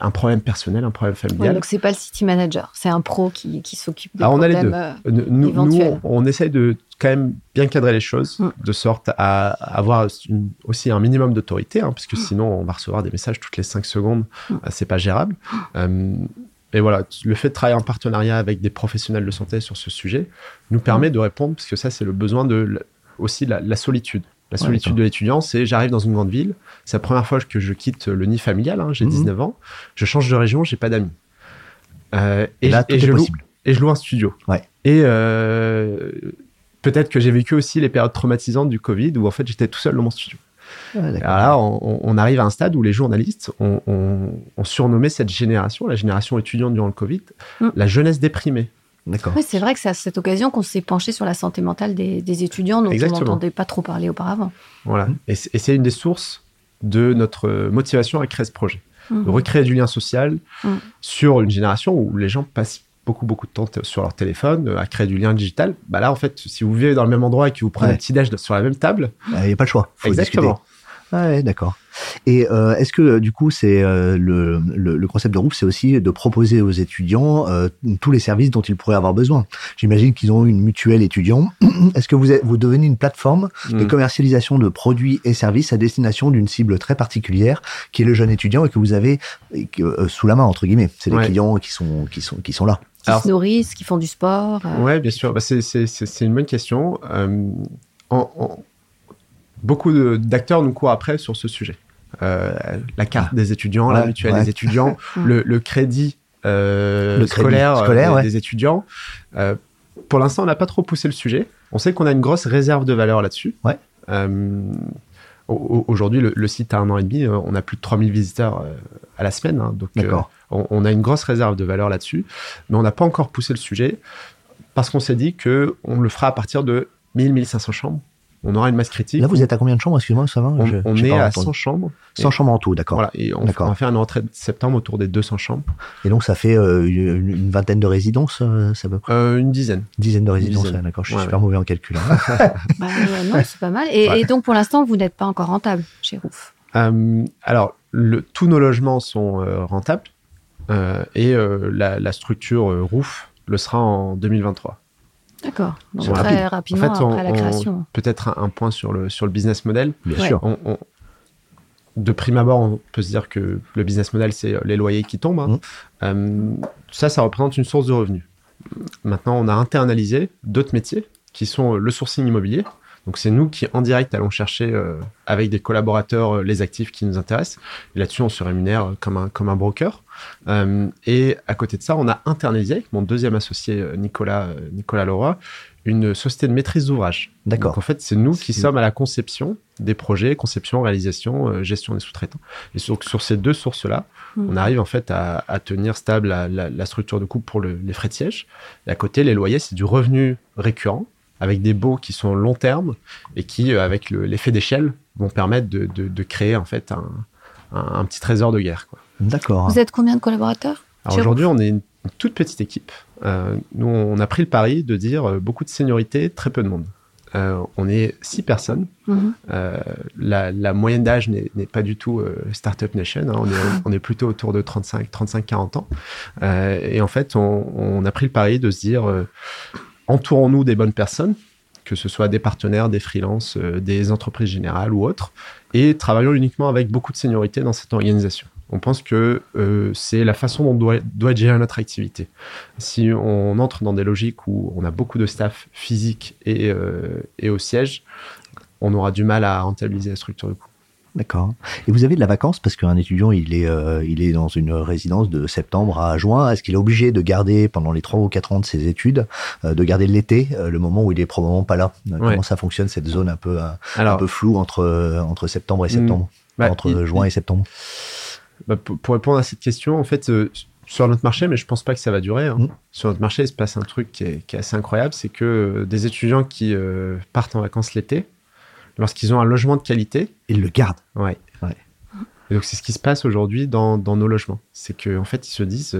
un problème personnel, un problème familial. Ouais, donc, c'est pas le city manager, c'est un pro qui, qui s'occupe des Alors, problèmes on a les deux. nous, nous, on, essaye de quand même bien cadrer les choses, mm. de sorte à avoir aussi un minimum d'autorité, hein, puisque mm. sinon, on va recevoir des messages toutes les 5 secondes. c'est pas gérable. Et voilà, le fait de travailler en partenariat avec des professionnels de santé sur ce sujet nous permet de répondre, parce que ça, c'est le besoin de aussi la, la solitude. La solitude de l'étudiant, c'est j'arrive dans une grande ville, c'est la première fois que je quitte le nid familial, hein, j'ai 19 mhm. ans, je change de région, j'ai pas d'amis. Euh, et, là, et, je loue, et je loue un studio. Ouais. Et euh, peut-être que j'ai vécu aussi les périodes traumatisantes du Covid où en fait j'étais tout seul dans mon studio. Alors là, on, arrive à un stade où les journalistes ont, surnommé cette génération, la génération étudiante durant le Covid, mm. la jeunesse déprimée. D'accord. c'est vrai que c'est à cette occasion qu'on s'est penché sur la santé mentale des, étudiants dont on n'entendait pas trop parler auparavant. Voilà. Mm. Et c'est une des sources de notre motivation à créer ce projet. Mm. De recréer du lien social sur une génération où les gens passent beaucoup, beaucoup de temps sur leur téléphone, euh, à créer du lien digital. Bah là, en fait, si vous vivez dans le même endroit et que vous prenez un petit déj sur la même table, bah, il n'y a pas le choix. Exactement. Ouais, d'accord. Et euh, est-ce que du coup, c'est euh, le, le, concept de Roof, c'est aussi de proposer aux étudiants euh, tous les services dont ils pourraient avoir besoin? J'imagine qu'ils ont une mutuelle étudiant. Est-ce que vous êtes, vous devenez une plateforme de mm. commercialisation de produits et services à destination d'une cible très particulière, qui est le jeune étudiant et que vous avez sous la main entre guillemets? C'est des clients qui sont qui sont qui sont là. Qui se nourrissent, qui font du sport. Ouais, bien sûr. Bah, c'est une bonne question. en beaucoup d'acteurs nous courent après sur ce sujet. Euh, la carte ah. des étudiants, la mutuelle des étudiants, le, crédit, euh, scolaire, euh, des étudiants. pour l'instant, on n'a pas trop poussé le sujet. On sait qu'on a une grosse réserve de valeur là-dessus. Aujourd'hui, le, site a un an et demi, on a plus de 3000 visiteurs à la semaine. Hein, donc, on, on, a une grosse réserve de valeur là-dessus, mais on n'a pas encore poussé le sujet parce qu'on s'est dit qu'on le fera à partir de 1000-1500 chambres on aura une masse critique. Là, vous êtes à combien de chambres Excuse-moi, ça va On, est à 100 chambres. 100 chambres en tout, d'accord. Voilà, et on, va faire une rentrée de septembre autour des 200 chambres. Et donc, ça fait euh, une, vingtaine de résidences, euh, ça peut euh, Une dizaine. Une dizaine de résidences, d'accord. Je suis super mauvais en calcul. Hein. bah, non, c'est pas mal. Et, donc, pour l'instant, vous n'êtes pas encore rentable chez Roof Alors, le, tous nos logements sont rentables et la, structure Roof le sera en 2023. D'accord. Donc très rapidement après la création. Peut-être un, point sur le, sur le business model. Bien sûr. de prime abord, on peut se dire que le business model, c'est les loyers qui tombent. Hein. Mmh. Euh, ça, ça représente une source de revenus. Maintenant, on a internalisé d'autres métiers qui sont le sourcing immobilier. Donc c'est nous qui en direct allons chercher euh, avec des collaborateurs euh, les actifs qui nous intéressent. Et là-dessus, on se rémunère comme un, comme un broker. Euh, et à côté de ça, on a internalisé avec mon deuxième associé euh, Nicolas, euh, Nicolas Leroy une société de maîtrise d'ouvrage. D'accord. Donc en fait, c'est nous qui sommes à la conception des projets, conception, réalisation, gestion des sous-traitants. Et sur, sur ces deux sources-là, hmm. on arrive en fait à, tenir stable la, structure de coupe pour les frais de siège. Et à côté, les loyers, c'est du revenu récurrent avec des baux qui sont long terme et qui, avec l'effet d'échelle, vont permettre de, créer en fait un, un, petit trésor de guerre. D'accord. Vous êtes combien de collaborateurs aujourd'hui, on est une toute petite équipe. Euh, nous, on a pris le pari de dire euh, beaucoup de seniorité, très peu de monde. Euh, on est six personnes. Mhm. la, moyenne d'âge n'est pas du tout Startup Nation. Hein. On, est, on, est, plutôt autour de 35, 35 40 ans. et en fait, on, on, a pris le pari de se dire entourons-nous des bonnes personnes, que ce soit des partenaires, des freelances, des entreprises générales ou autres, et travaillons uniquement avec beaucoup de seniorité dans cette organisation on pense que euh, c'est la façon dont doit, doit gérée notre activité. Si on entre dans des logiques où on a beaucoup de staff physique et, euh, au siège, on aura du mal à rentabiliser la structure de coût. D'accord. Et vous avez de la vacance parce qu'un étudiant, il est, euh, il est dans une résidence de septembre à juin. Est-ce qu'il est obligé de garder pendant les trois ou quatre ans de ses études, de garder l'été, le moment où il est probablement pas là? Comment ça fonctionne cette zone un peu, un peu floue entre, entre septembre et hmm. septembre, bah, entre juin et septembre bah, pour, répondre à cette question, en fait, euh, sur notre marché, mais je pense pas que ça va durer. Hein. Mm. Sur notre marché, il se passe un truc qui est, assez incroyable, c'est que euh, des étudiants qui euh, partent en vacances l'été, lorsqu'ils ont un logement de qualité, ils le gardent. Ouais. ouais. Et donc c'est ce qui se passe aujourd'hui dans, dans, nos logements. C'est qu'en en fait, ils se disent,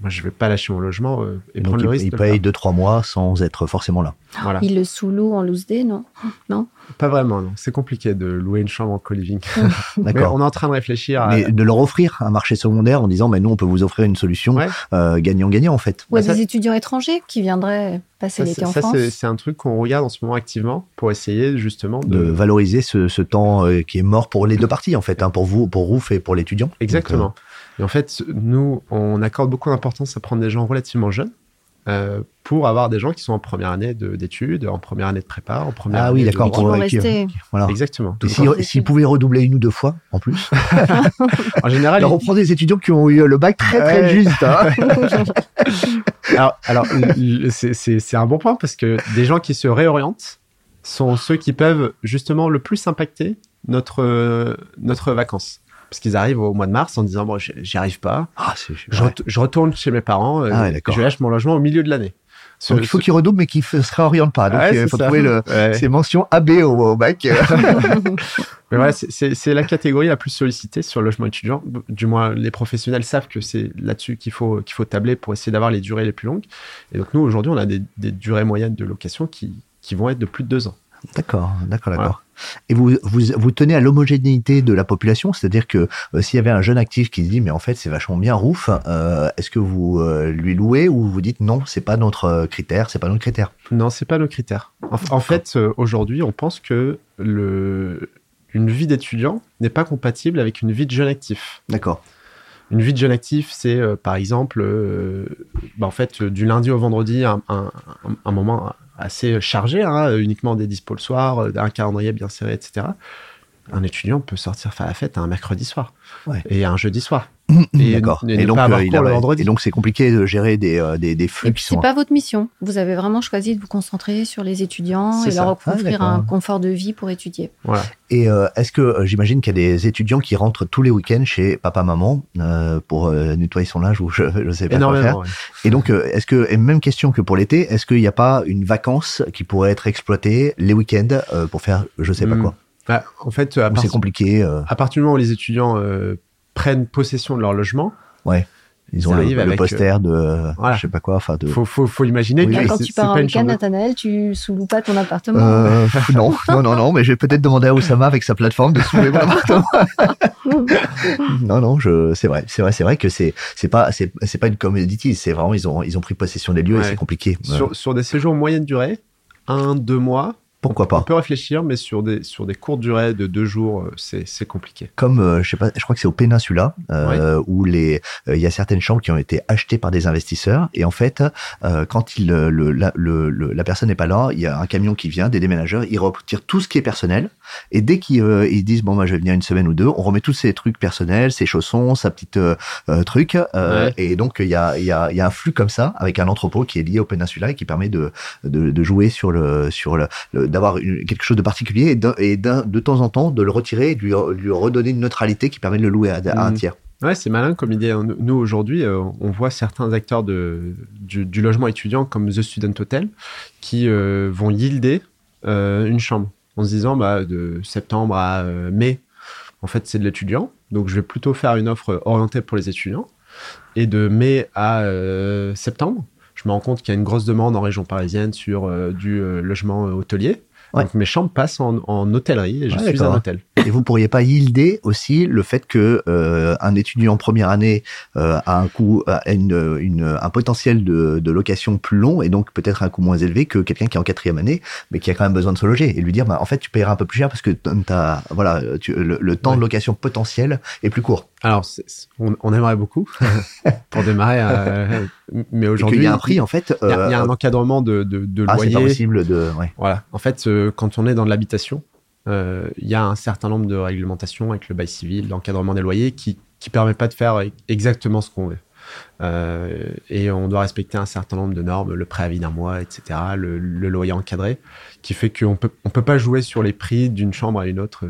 moi je vais pas lâcher mon logement et, prendre le risque. Ils payent 2-3 mois sans être forcément là. Voilà. Ils le sous-louent en loose day, non Non pas vraiment, non. C'est compliqué de louer une chambre en co-living. D'accord. on est en train de réfléchir à... Mais de leur offrir un marché secondaire en disant, mais nous, on peut vous offrir une solution euh, gagnant-gagnant, en fait. Ou à bah, des étudiants étrangers qui viendraient passer l'été en France. Ça, c'est un truc qu'on regarde en ce moment activement pour essayer justement de, valoriser ce, temps euh, qui est mort pour les deux parties, en fait, hein, pour vous, pour Rouf et pour l'étudiant. Exactement. Euh, et en fait, nous, on accorde beaucoup d'importance à prendre des gens relativement jeunes euh, pour avoir des gens qui sont en première année d'études, en première année de prépa, en première ah année oui, d'accord. Pour rester. Voilà. Exactement. S'ils si, pouvaient redoubler une ou deux fois, en plus. en général, alors, on prend des étudiants qui ont eu le bac très très juste. Hein. alors, alors c'est un bon point parce que des gens qui se réorientent sont ceux qui peuvent justement le plus impacter notre notre vacances parce qu'ils arrivent au mois de mars en disant bon j'y arrive pas. Ah, je, retourne chez mes parents euh, ah je lâche mon logement au milieu de l'année. Donc il faut qu'ils redoublent mais qu'ils ne se réorientent pas. Donc il faut trouver le, ces mentions AB au, bac. Mais voilà c'est la catégorie la plus sollicitée sur le logement étudiant. Du moins les professionnels savent que c'est là-dessus qu'il faut qu'il faut tabler pour essayer d'avoir les durées les plus longues. Et donc nous aujourd'hui on a des, durées moyennes de location qui, qui vont être de plus de deux ans. D'accord, d'accord, d'accord. Et vous, vous, vous tenez à l'homogénéité de la population, c'est-à-dire que euh, s'il y avait un jeune actif qui se dit mais en fait c'est vachement bien Rouf, euh, est-ce que vous euh, lui louez ou vous dites non c'est pas notre critère, c'est pas notre critère? Non c'est pas notre critère. En, en fait aujourd'hui on pense que le une vie d'étudiant n'est pas compatible avec une vie de jeune actif. D'accord. Une vie de jeune actif, c'est par exemple, bah, en fait, du lundi au vendredi, un, un, un moment assez chargé, hein, uniquement des dispos le soir, euh, un calendrier bien serré, etc. Un étudiant peut sortir faire la fête un mercredi soir et un jeudi soir. Et, D'accord. Et, donc, euh, et donc, c'est compliqué de gérer des, euh, des, des flux qui sont. C'est pas votre mission. Vous avez vraiment choisi de vous concentrer sur les étudiants et leur offrir ah, un confort de vie pour étudier. Voilà. Et euh, est-ce que j'imagine qu'il y a des étudiants qui rentrent tous les week-ends chez papa maman pour nettoyer son linge ou je ne sais pas quoi faire. Et donc, est-ce que et même question que pour l'été, est-ce qu'il n'y a pas une vacance qui pourrait être exploitée les week-ends pour faire je sais pas hmm. quoi? Bah, en fait, c'est compliqué. À partir du moment où les étudiants prennent possession de leur logement. Ouais. Ils ont le, le, poster de je sais pas quoi enfin de faut faut, faut imaginer que quand tu pars en week-end Nathanaël tu sous pas ton appartement euh, non non non non mais je vais peut-être demander à Oussama avec sa plateforme de soulever mon appartement. Non non je c'est vrai c'est vrai c'est vrai que c'est c'est pas c'est c'est pas une commodity c'est vraiment ils ont ils ont pris possession des lieux et c'est compliqué. Sur, sur des séjours moyenne durée un deux mois pourquoi pas. On peut réfléchir, mais sur des, sur des courtes durées de deux jours, euh, c'est compliqué. Comme, euh, je sais pas, je crois que c'est au Péninsula, euh, où les, il y a certaines chambres qui ont été achetées par des investisseurs, et en fait, quand il, le, la, le, la personne n'est pas là, il y a un camion qui vient, des déménageurs, ils retirent tout ce qui est personnel, et dès qu'ils ils disent, bon, moi, je vais venir une semaine ou deux, on remet tous ces trucs personnels, ses chaussons, sa petite truc, et donc, il y a, il y, a, il y a un flux comme ça, avec un entrepôt qui est lié au Péninsula et qui permet de, de, de jouer sur le, sur le d'avoir quelque chose de particulier et, et de temps en temps de le retirer et de lui, lui, redonner une neutralité qui permet de le louer à, un mmh. tiers. Ouais, c'est malin comme idée. Nous, aujourd'hui, euh, on voit certains acteurs de, du, logement étudiant comme The Student Hotel qui euh, vont yielder euh, une chambre en se disant bah, de septembre à mai, en fait, c'est de l'étudiant. Donc, je vais plutôt faire une offre orientée pour les étudiants. Et de mai à septembre, je me rends compte qu'il y a une grosse demande en région parisienne sur du logement hôtelier. Donc mes chambres passent en, en hôtellerie et je suis un hôtel. Et vous pourriez pas yielder aussi le fait que euh, un étudiant en première année euh, a un coût, a une, une, un potentiel de, de, location plus long et donc peut-être un coût moins élevé que quelqu'un qui est en quatrième année mais qui a quand même besoin de se loger et lui dire bah, en fait tu payeras un peu plus cher parce que as, voilà tu, le, temps de location potentiel est plus court. Alors on, on, aimerait beaucoup pour démarrer, euh, mais aujourd'hui il y a un prix en fait. Il y, a, un euh, encadrement de, de, de ah, loyer. c'est possible de. Ouais. Voilà. En fait, euh, quand on est dans de l'habitation, il y a un certain nombre de réglementations avec le bail civil, l'encadrement des loyers, qui ne permet pas de faire exactement ce qu'on veut. Et on doit respecter un certain nombre de normes, le préavis d'un mois, etc., le, le, loyer encadré, qui fait qu'on peut, on peut pas jouer sur les prix d'une chambre à une autre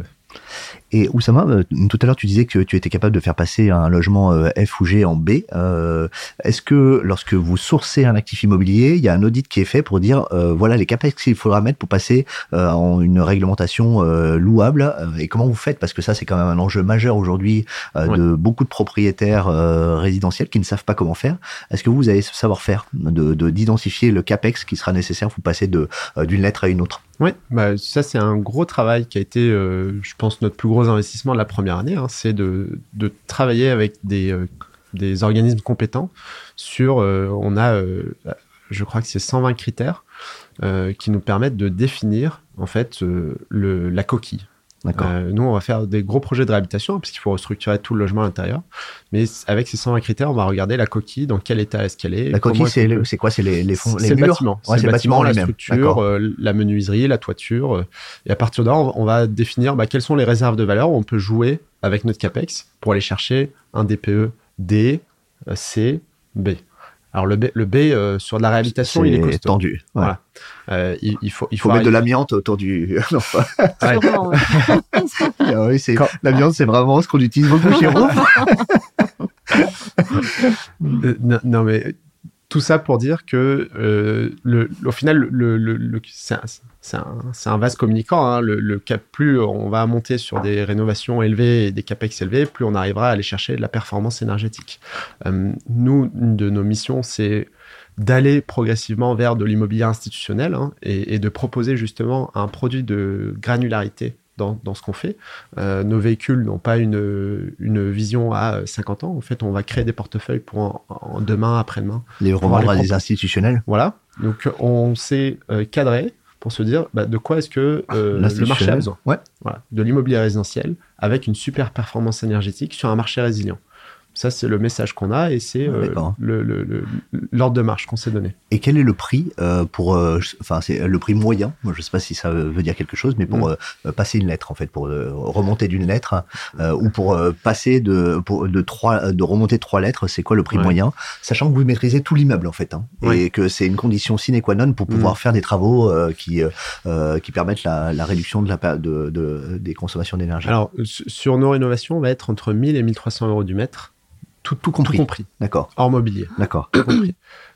et Oussama, euh, tout à l'heure tu disais que tu étais capable de faire passer un logement euh, F ou G en B. Euh, est-ce que lorsque vous sourcez un actif immobilier, il y a un audit qui est fait pour dire voilà les capacités qu'il faudra mettre pour passer en une réglementation louable et comment vous faites? Parce que ça c'est quand même un enjeu majeur aujourd'hui de beaucoup de propriétaires résidentiels qui ne savent pas comment faire. Est-ce que vous avez ce savoir-faire de d'identifier le capex qui sera nécessaire pour passer d'une lettre à une autre? Oui, bah, ça c'est un gros travail qui a été, je pense, notre plus gros investissement de la première année. Hein, c'est de, travailler avec des, euh, des organismes compétents sur, euh, on a, je crois que c'est 120 critères qui nous permettent de définir en fait le, la coquille. Euh, nous, on va faire des gros projets de réhabilitation puisqu'il faut restructurer tout le logement à l'intérieur. Mais avec ces 120 critères, on va regarder la coquille, dans quel état est-ce qu'elle est. La coquille, c'est quoi C'est les, les, fonds, les murs bâtiment. c'est le bâtiment, la structure, euh, la menuiserie, la toiture. Euh, et à partir de là, on, va définir bah, quelles sont les réserves de valeur où on peut jouer avec notre CAPEX pour aller chercher un DPE D, C, B. Alors le B, le B euh, sur de la réhabilitation, il est costaud. tendu. Voilà. Euh, il, il, faut, il faut, mettre de l'amiante autour du. non, ah oui, c'est l'amiante, c'est vraiment ce qu'on utilise beaucoup chez nous. Euh, non, mais tout ça pour dire que, euh, le, au final, le, le, c'est un, un, vaste communicant. Hein. Le, cap, plus on va monter sur des rénovations élevées et des capex élevés, plus on arrivera à aller chercher de la performance énergétique. Euh, nous, une de nos missions, c'est d'aller progressivement vers de l'immobilier institutionnel hein, et, et, de proposer justement un produit de granularité dans, dans ce qu'on fait. Euh, nos véhicules n'ont pas une, une vision à 50 ans. En fait, on va créer des portefeuilles pour en, demain, après-demain. Les revendre à des institutionnels Voilà. Donc, on s'est euh, cadré pour se dire bah, de quoi est-ce que euh, le marché a besoin? Ouais. Voilà. De l'immobilier résidentiel avec une super performance énergétique sur un marché résilient. Ça, c'est le message qu'on a et c'est euh, l'ordre de marche qu'on s'est donné. Et quel est le prix euh, pour, euh, enfin, c'est le prix moyen? Moi, je ne sais pas si ça veut dire quelque chose, mais pour mm. passer une lettre, en fait, pour remonter d'une lettre ou pour passer de, de trois, de remonter trois lettres, c'est quoi le prix moyen, sachant que vous maîtrisez tout l'immeuble, en fait, hein, et que c'est une condition sine qua non pour pouvoir mm. faire des travaux qui qui permettent la, la réduction de la de, de des consommations d'énergie. Alors, sur nos rénovations, on va être entre 1000 et 1300 euros du mètre. Tout, compris. compris. D'accord. Hors mobilier. D'accord.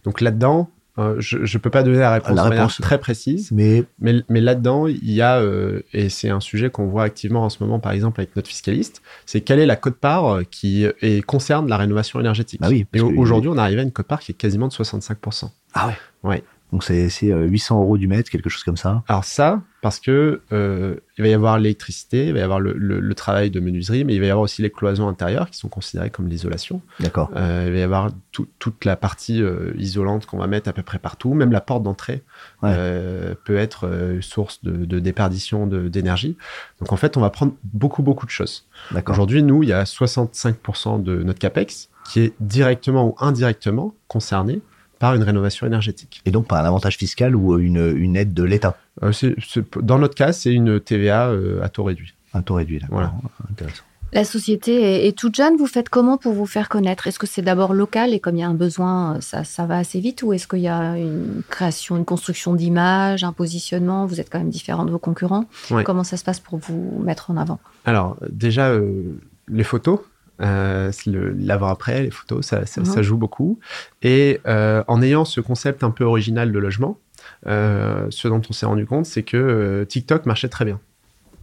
Donc là-dedans, euh, je ne peux pas donner la réponse, très précise, mais, mais, mais là-dedans, il y a, euh, et c'est un sujet qu'on voit activement en ce moment, par exemple, avec notre fiscaliste, c'est quelle est la cote-part qui est, concerne la rénovation énergétique. Bah oui, et aujourd'hui, on arrive à une cote-part qui est quasiment de 65%. Ah ouais Ouais. Donc c'est 800 euh, euros du mètre, quelque chose comme ça. Alors ça, parce que euh, il va y avoir l'électricité, il va y avoir le, le, travail de menuiserie, mais il va y avoir aussi les cloisons intérieures qui sont considérées comme l'isolation. D'accord. Euh, il va y avoir toute la partie euh, isolante qu'on va mettre à peu près partout, même la porte d'entrée peut être source de, de déperdition d'énergie. Donc en fait, on va prendre beaucoup beaucoup de choses. Aujourd'hui, nous, il y a 65% de notre capex qui est directement ou indirectement concerné par une rénovation énergétique. Et donc par un avantage fiscal ou une, une aide de l'État? Euh, Dans notre cas, c'est une TVA euh, à taux réduit. Un taux réduit, d'accord. Voilà. Intéressant. La société est, toute jeune. Vous faites comment pour vous faire connaître? Est-ce que c'est d'abord local et comme il y a un besoin, ça, ça va assez vite? Ou est-ce qu'il y a une création, une construction d'image, un positionnement? Vous êtes quand même différent de vos concurrents. Comment ça se passe pour vous mettre en avant? Alors, déjà, euh, les photos. Euh, l'avant-après, les photos, ça, ça, ça, joue beaucoup. Et euh, en ayant ce concept un peu original de logement, euh, ce dont on s'est rendu compte, c'est que euh, TikTok marchait très bien.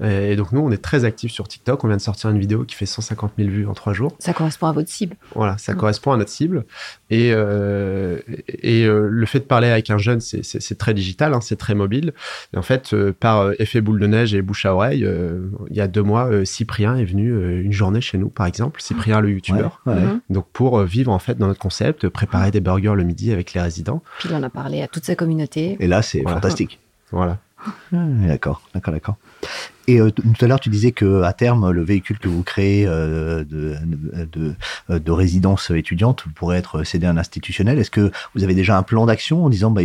Et donc nous, on est très actifs sur TikTok. On vient de sortir une vidéo qui fait 150 000 vues en trois jours. Ça correspond à votre cible. Voilà, ça correspond à notre cible. Et, euh, et euh, le fait de parler avec un jeune, c'est très digital, hein, c'est très mobile. Et en fait, euh, par euh, effet boule de neige et bouche à oreille, euh, il y a deux mois, Cyprien est venu une journée chez nous, par exemple. Cyprien, le youtubeur. Ouais, ouais. Mhm. Donc pour vivre en fait dans notre concept, préparer des burgers le midi avec les résidents. Puis il en a parlé à toute sa communauté. Et là, c'est voilà. fantastique. Voilà. D'accord, d'accord, d'accord. Et euh, tout à l'heure, tu disais que à terme, le véhicule que vous créez euh, de, de, de, de, résidence étudiante pourrait être cédé à un institutionnel. Est-ce que vous avez déjà un plan d'action en disant, bah,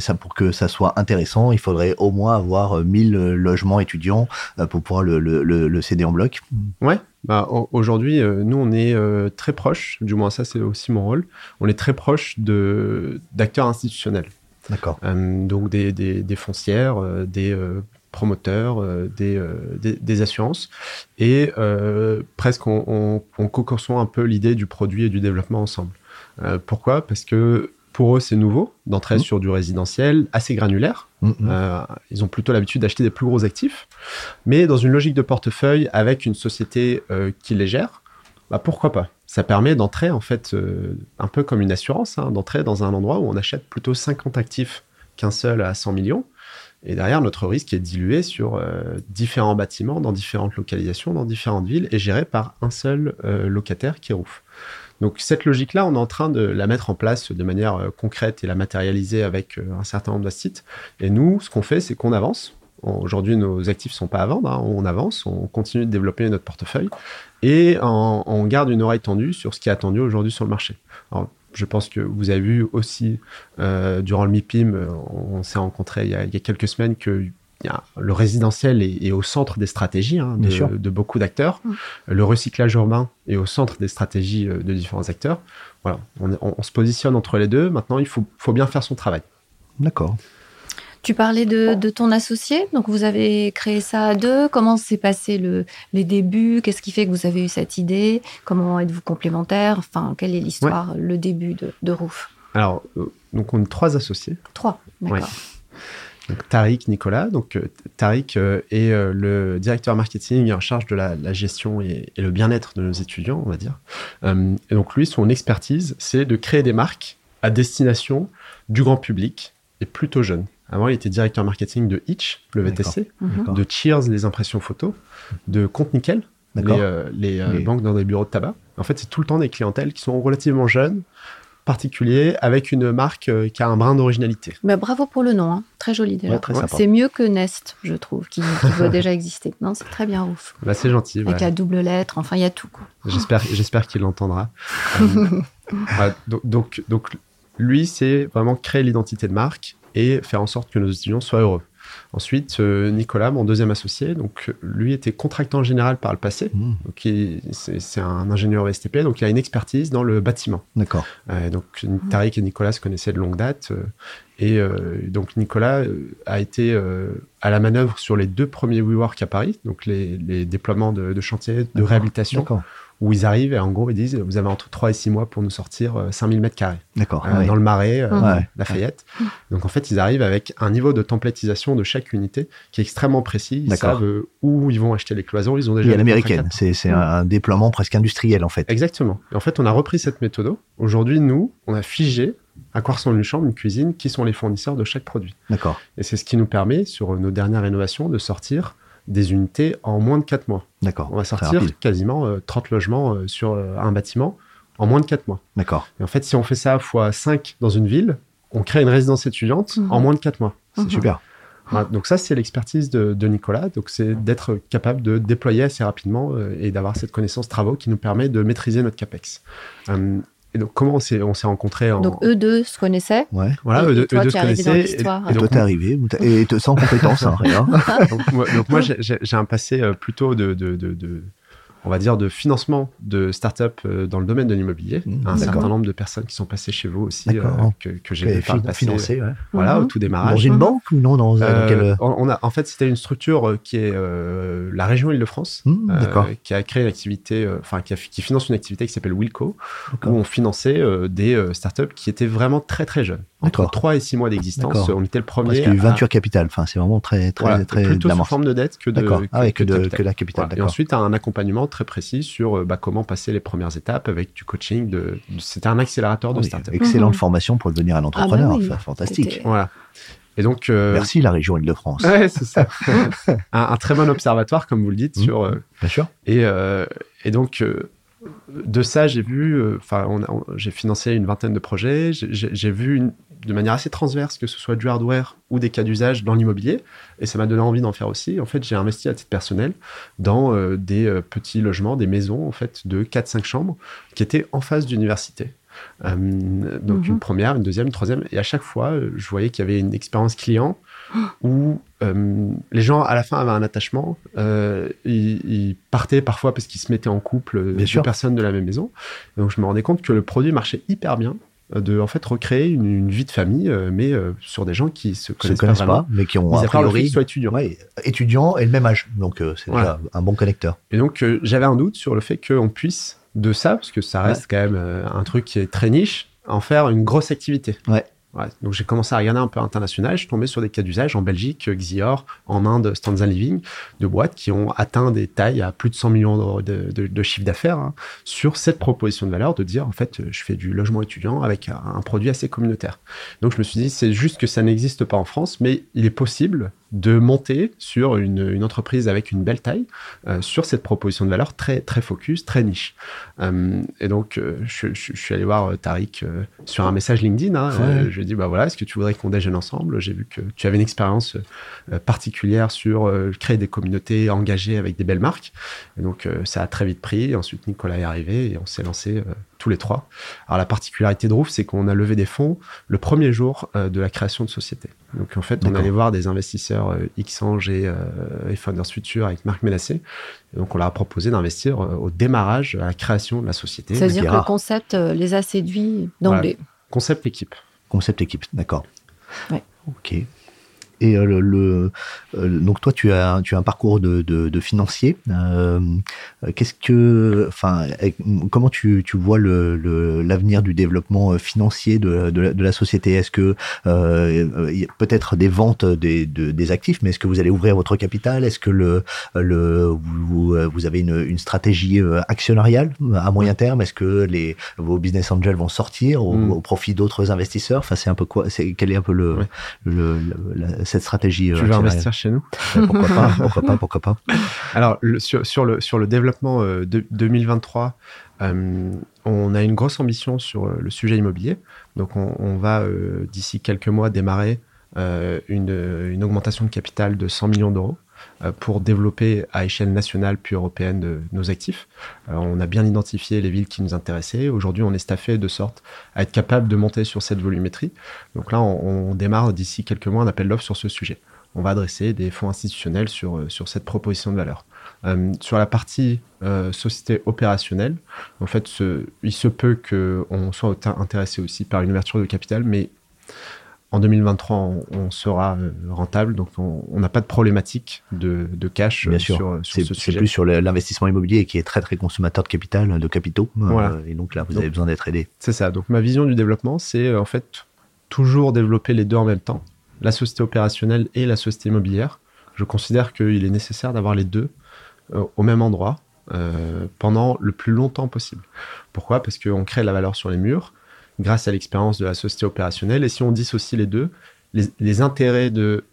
ça, pour que ça soit intéressant, il faudrait au moins avoir 1000 logements étudiants euh, pour pouvoir le, le, céder en bloc? Ouais. Bah, aujourd'hui, euh, nous, on est euh, très proche, du moins ça, c'est aussi mon rôle, on est très proche d'acteurs institutionnels. D'accord. Euh, donc des, des, des foncières, euh, des euh, promoteurs, euh, des, euh, des, des, assurances. Et euh, presque on, on, on co-conçoit un peu l'idée du produit et du développement ensemble. pourquoi? Parce que pour eux, c'est nouveau d'entrer mmh. sur du résidentiel assez granulaire. Mmh. Euh, ils ont plutôt l'habitude d'acheter des plus gros actifs, mais dans une logique de portefeuille avec une société qui les gère, bah pourquoi pas? Ça permet d'entrer en fait euh, un peu comme une assurance, hein, d'entrer dans un endroit où on achète plutôt 50 actifs qu'un seul à 100 millions. Et derrière, notre risque est dilué sur euh, différents bâtiments, dans différentes localisations, dans différentes villes, et géré par un seul euh, locataire qui est Rouf. Donc cette logique-là, on est en train de la mettre en place de manière concrète et la matérialiser avec un certain nombre de sites. Et nous, ce qu'on fait, c'est qu'on avance. Aujourd'hui, nos actifs sont pas à vendre. Hein. On avance, on continue de développer notre portefeuille et on, on garde une oreille tendue sur ce qui est attendu aujourd'hui sur le marché. Alors, je pense que vous avez vu aussi euh, durant le MIPIM, on, on s'est rencontré il y, a, il y, a, quelques semaines que le résidentiel est, est, au centre des stratégies hein, de, de, beaucoup d'acteurs. Mmh. Le recyclage urbain est au centre des stratégies euh, de différents acteurs. Voilà, on, on, on se positionne entre les deux. Maintenant, il faut, faut bien faire son travail. D'accord. Tu parlais de, de, ton associé, donc vous avez créé ça à deux. Comment s'est passé le, les débuts? Qu'est-ce qui fait que vous avez eu cette idée? Comment êtes-vous complémentaires? Enfin, quelle est l'histoire, ouais. le début de, de Roof? Alors, donc on est trois associés. Trois, d'accord. Donc, Tariq Nicolas. Donc, euh, Tariq euh, est euh, le directeur marketing en charge de la, gestion et, le bien-être de nos étudiants, on va dire. et donc, lui, son expertise, c'est de créer des marques à destination du grand public et plutôt jeune. Avant, il était directeur marketing de Itch, le VTC, mhm. de Cheers, les impressions photos, de Compte Nickel, les, banques dans des bureaux de tabac. En fait, c'est tout le temps des clientèles qui sont relativement jeunes, particulier avec une marque euh, qui a un brin d'originalité. Bah, bravo pour le nom, hein. très joli déjà. c'est mieux que Nest, je trouve, qui, doit déjà exister. Non, c'est très bien ouf. Bah, c'est gentil. Avec la double lettre, enfin, il y a tout. J'espère, j'espère qu'il l'entendra. Euh, donc, donc, lui, c'est vraiment créer l'identité de marque et faire en sorte que nos étudiants soient heureux. Ensuite, euh, Nicolas, mon deuxième associé, donc lui était contractant général par le passé. Mmh. C'est un ingénieur STP, donc il a une expertise dans le bâtiment. D'accord. Euh, donc Tariq et Nicolas se connaissaient de longue date. Euh, et donc Nicolas a été à la manœuvre sur les deux premiers WeWork à Paris, donc les, déploiements de, de chantiers de réhabilitation. D'accord où ils arrivent et en gros ils disent vous avez entre 3 et 6 mois pour nous sortir 5000 euh, mètres carrés. D'accord. Euh, dans le Marais, euh, Lafayette. Donc en fait ils arrivent avec un niveau de templatisation de chaque unité qui est extrêmement précis. Ils savent où ils vont acheter les cloisons. Ils ont déjà. Et l'américaine, c'est un déploiement presque industriel en fait. Exactement. Et en fait on a repris cette méthode. Aujourd'hui nous on a figé à quoi ressemble une chambre, une cuisine, qui sont les fournisseurs de chaque produit. D'accord. Et c'est ce qui nous permet, sur nos dernières rénovations, de sortir des unités en moins de 4 mois. D'accord. On va sortir quasiment 30 euh, logements euh, sur euh, un bâtiment en moins de 4 mois. D'accord. Et en fait, si on fait ça fois 5 dans une ville, on crée une résidence étudiante mhm. en moins de 4 mois. C'est mhm. super. donc ça, c'est l'expertise de, Nicolas. Donc c'est d'être capable de déployer assez rapidement et d'avoir cette connaissance travaux qui nous permet de maîtriser notre capex. Et donc, comment on s'est, on s'est rencontrés en... Donc, eux deux se connaissaient. Ouais. Voilà, eux, deux se connaissaient. Et, et, donc, t'es arrivé, et sans compétence, hein, rien. donc, moi, donc moi j'ai, j'ai un passé euh, plutôt de, de, de, de on va dire, de financement de start-up euh, dans le domaine de l'immobilier. Mmh, un certain nombre de personnes qui sont passées chez vous aussi, euh, que, que j'ai financé. Ouais. Voilà, au tout démarrage. Dans une banque ou non dans, euh, on a, En fait, c'était une structure qui est la région Île-de-France, mmh, qui a créé une activité, enfin, qui, qui, finance une activité qui s'appelle Wilco, où on finançait des start-up qui étaient vraiment très très jeunes. Entre 3 et 6 mois d'existence, on était le premier. Parce eu Venture Capital, enfin, c'est vraiment très, très, très. Plutôt sous forme de dette que de, ah que, de, que la capital. Et ensuite, un accompagnement très précis sur euh, bah, comment passer les premières étapes avec du coaching. De, c'était un accélérateur de start-up. Excellente mhm. formation pour devenir un entrepreneur. Ah bah fantastique. Voilà. Et donc, euh, Merci la région Île-de-France. Ouais, c'est ça. un, très bon observatoire, comme vous le dites, mhm. sur. Euh, Bien sûr. Et, et donc, de ça, j'ai vu. Enfin, j'ai financé une vingtaine de projets. J'ai vu une, de manière assez transverse, que ce soit du hardware ou des cas d'usage dans l'immobilier. Et ça m'a donné envie d'en faire aussi. En fait, j'ai investi à titre personnel dans euh, des euh, petits logements, des maisons en fait de 4-5 chambres qui étaient en face d'université. Euh, donc une mhm. première, une deuxième, une troisième. Et à chaque fois, je voyais qu'il y avait une expérience client où les gens à la fin avaient un attachement. Ils, partaient parfois parce qu'ils se mettaient en couple, deux personnes de la même maison. donc je me rendais compte que le produit marchait hyper bien de en fait recréer une, vie de famille, euh, mais euh, sur des gens qui se connaissent, connaissent pas, mais qui ont a priori soit étudiants. étudiants et le même âge, donc euh, c'est un bon connecteur. Et donc j'avais un doute sur le fait qu'on puisse de ça, parce que ça reste quand même un truc qui est très niche, en faire une grosse activité. Ouais. Donc j'ai commencé à regarder un peu international. Je suis tombé sur des cas d'usage en Belgique, Xior, en Inde, Stanza Living, de boîtes qui ont atteint des tailles à plus de 100 millions de, de, chiffre d'affaires hein, sur cette proposition de valeur de dire en fait je fais du logement étudiant avec un, produit assez communautaire. Donc je me suis dit c'est juste que ça n'existe pas en France, mais il est possible de monter sur une, entreprise avec une belle taille euh, sur cette proposition de valeur très très focus, très niche. Euh, et donc euh, je, suis allé voir Tariq sur un message LinkedIn. Hein, je lui ai dit bah voilà, est-ce que tu voudrais qu'on déjeune ensemble? J'ai vu que tu avais une expérience particulière sur créer des communautés engagées avec des belles marques. Et donc ça a très vite pris. Ensuite Nicolas est arrivé et on s'est lancé tous les trois. Alors la particularité de Roof, c'est qu'on a levé des fonds le premier jour de la création de société. Donc en fait, on allait voir des investisseurs euh, Xange et, euh, et Founders Future avec Marc Mélassé. donc on leur a proposé d'investir euh, au démarrage, à la création de la société. C'est-à-dire que le concept les a séduits d'emblée. Concept équipe. Concept équipe, d'accord. Ouais. Ok. Et euh, le, euh, donc toi, tu as, tu as un parcours de, de, de financier. Euh, Qu'est-ce que, enfin, comment tu, tu vois le, l'avenir du développement financier de, de, la, société? Est-ce que peut-être des ventes des, des actifs, mais est-ce que vous allez ouvrir votre capital? Est-ce que le, le vous, vous avez une, une stratégie actionnariale à moyen terme? Est-ce que les vos business angels vont sortir au, hmm. profit d'autres investisseurs? Enfin, c'est un peu quoi C'est quel est un peu le, le, cette stratégie Tu veux investir chez nous Pourquoi pas Pourquoi pas Pourquoi pas Alors sur, sur, le sur le développement de 2023. Euh, on a une grosse ambition sur euh, le sujet immobilier. Donc, on, va d'ici quelques mois démarrer une, une, augmentation de capital de 100 millions d'euros. Euh, pour développer à échelle nationale puis européenne de, nos actifs. Euh, on a bien identifié les villes qui nous intéressaient. Aujourd'hui, on est staffé de sorte à être capable de monter sur cette volumétrie. Donc là, on, démarre d'ici quelques mois un appel d'offres sur ce sujet. On va adresser des fonds institutionnels sur, euh, sur cette proposition de valeur. sur la partie société opérationnelle, en fait, il se peut qu'on soit intéressé aussi par une ouverture de capital, mais en 2023, on, sera euh, rentable, donc on n'a pas de problématique de, cash Bien sûr. sur, sur ce sujet. C'est plus sur l'investissement immobilier qui est très très consommateur de capital, de capitaux. Euh, et donc là, vous avez besoin d'être aidé. C'est ça. Donc ma vision du développement, c'est euh, en fait toujours développer les deux en même temps, la société opérationnelle et la société immobilière. Je considère qu'il est nécessaire d'avoir les deux au même endroit pendant le plus longtemps possible. Pourquoi? Parce qu'on crée de la valeur sur les murs grâce à l'expérience de la société opérationnelle. Et si on dissocie les deux, les, intérêts de,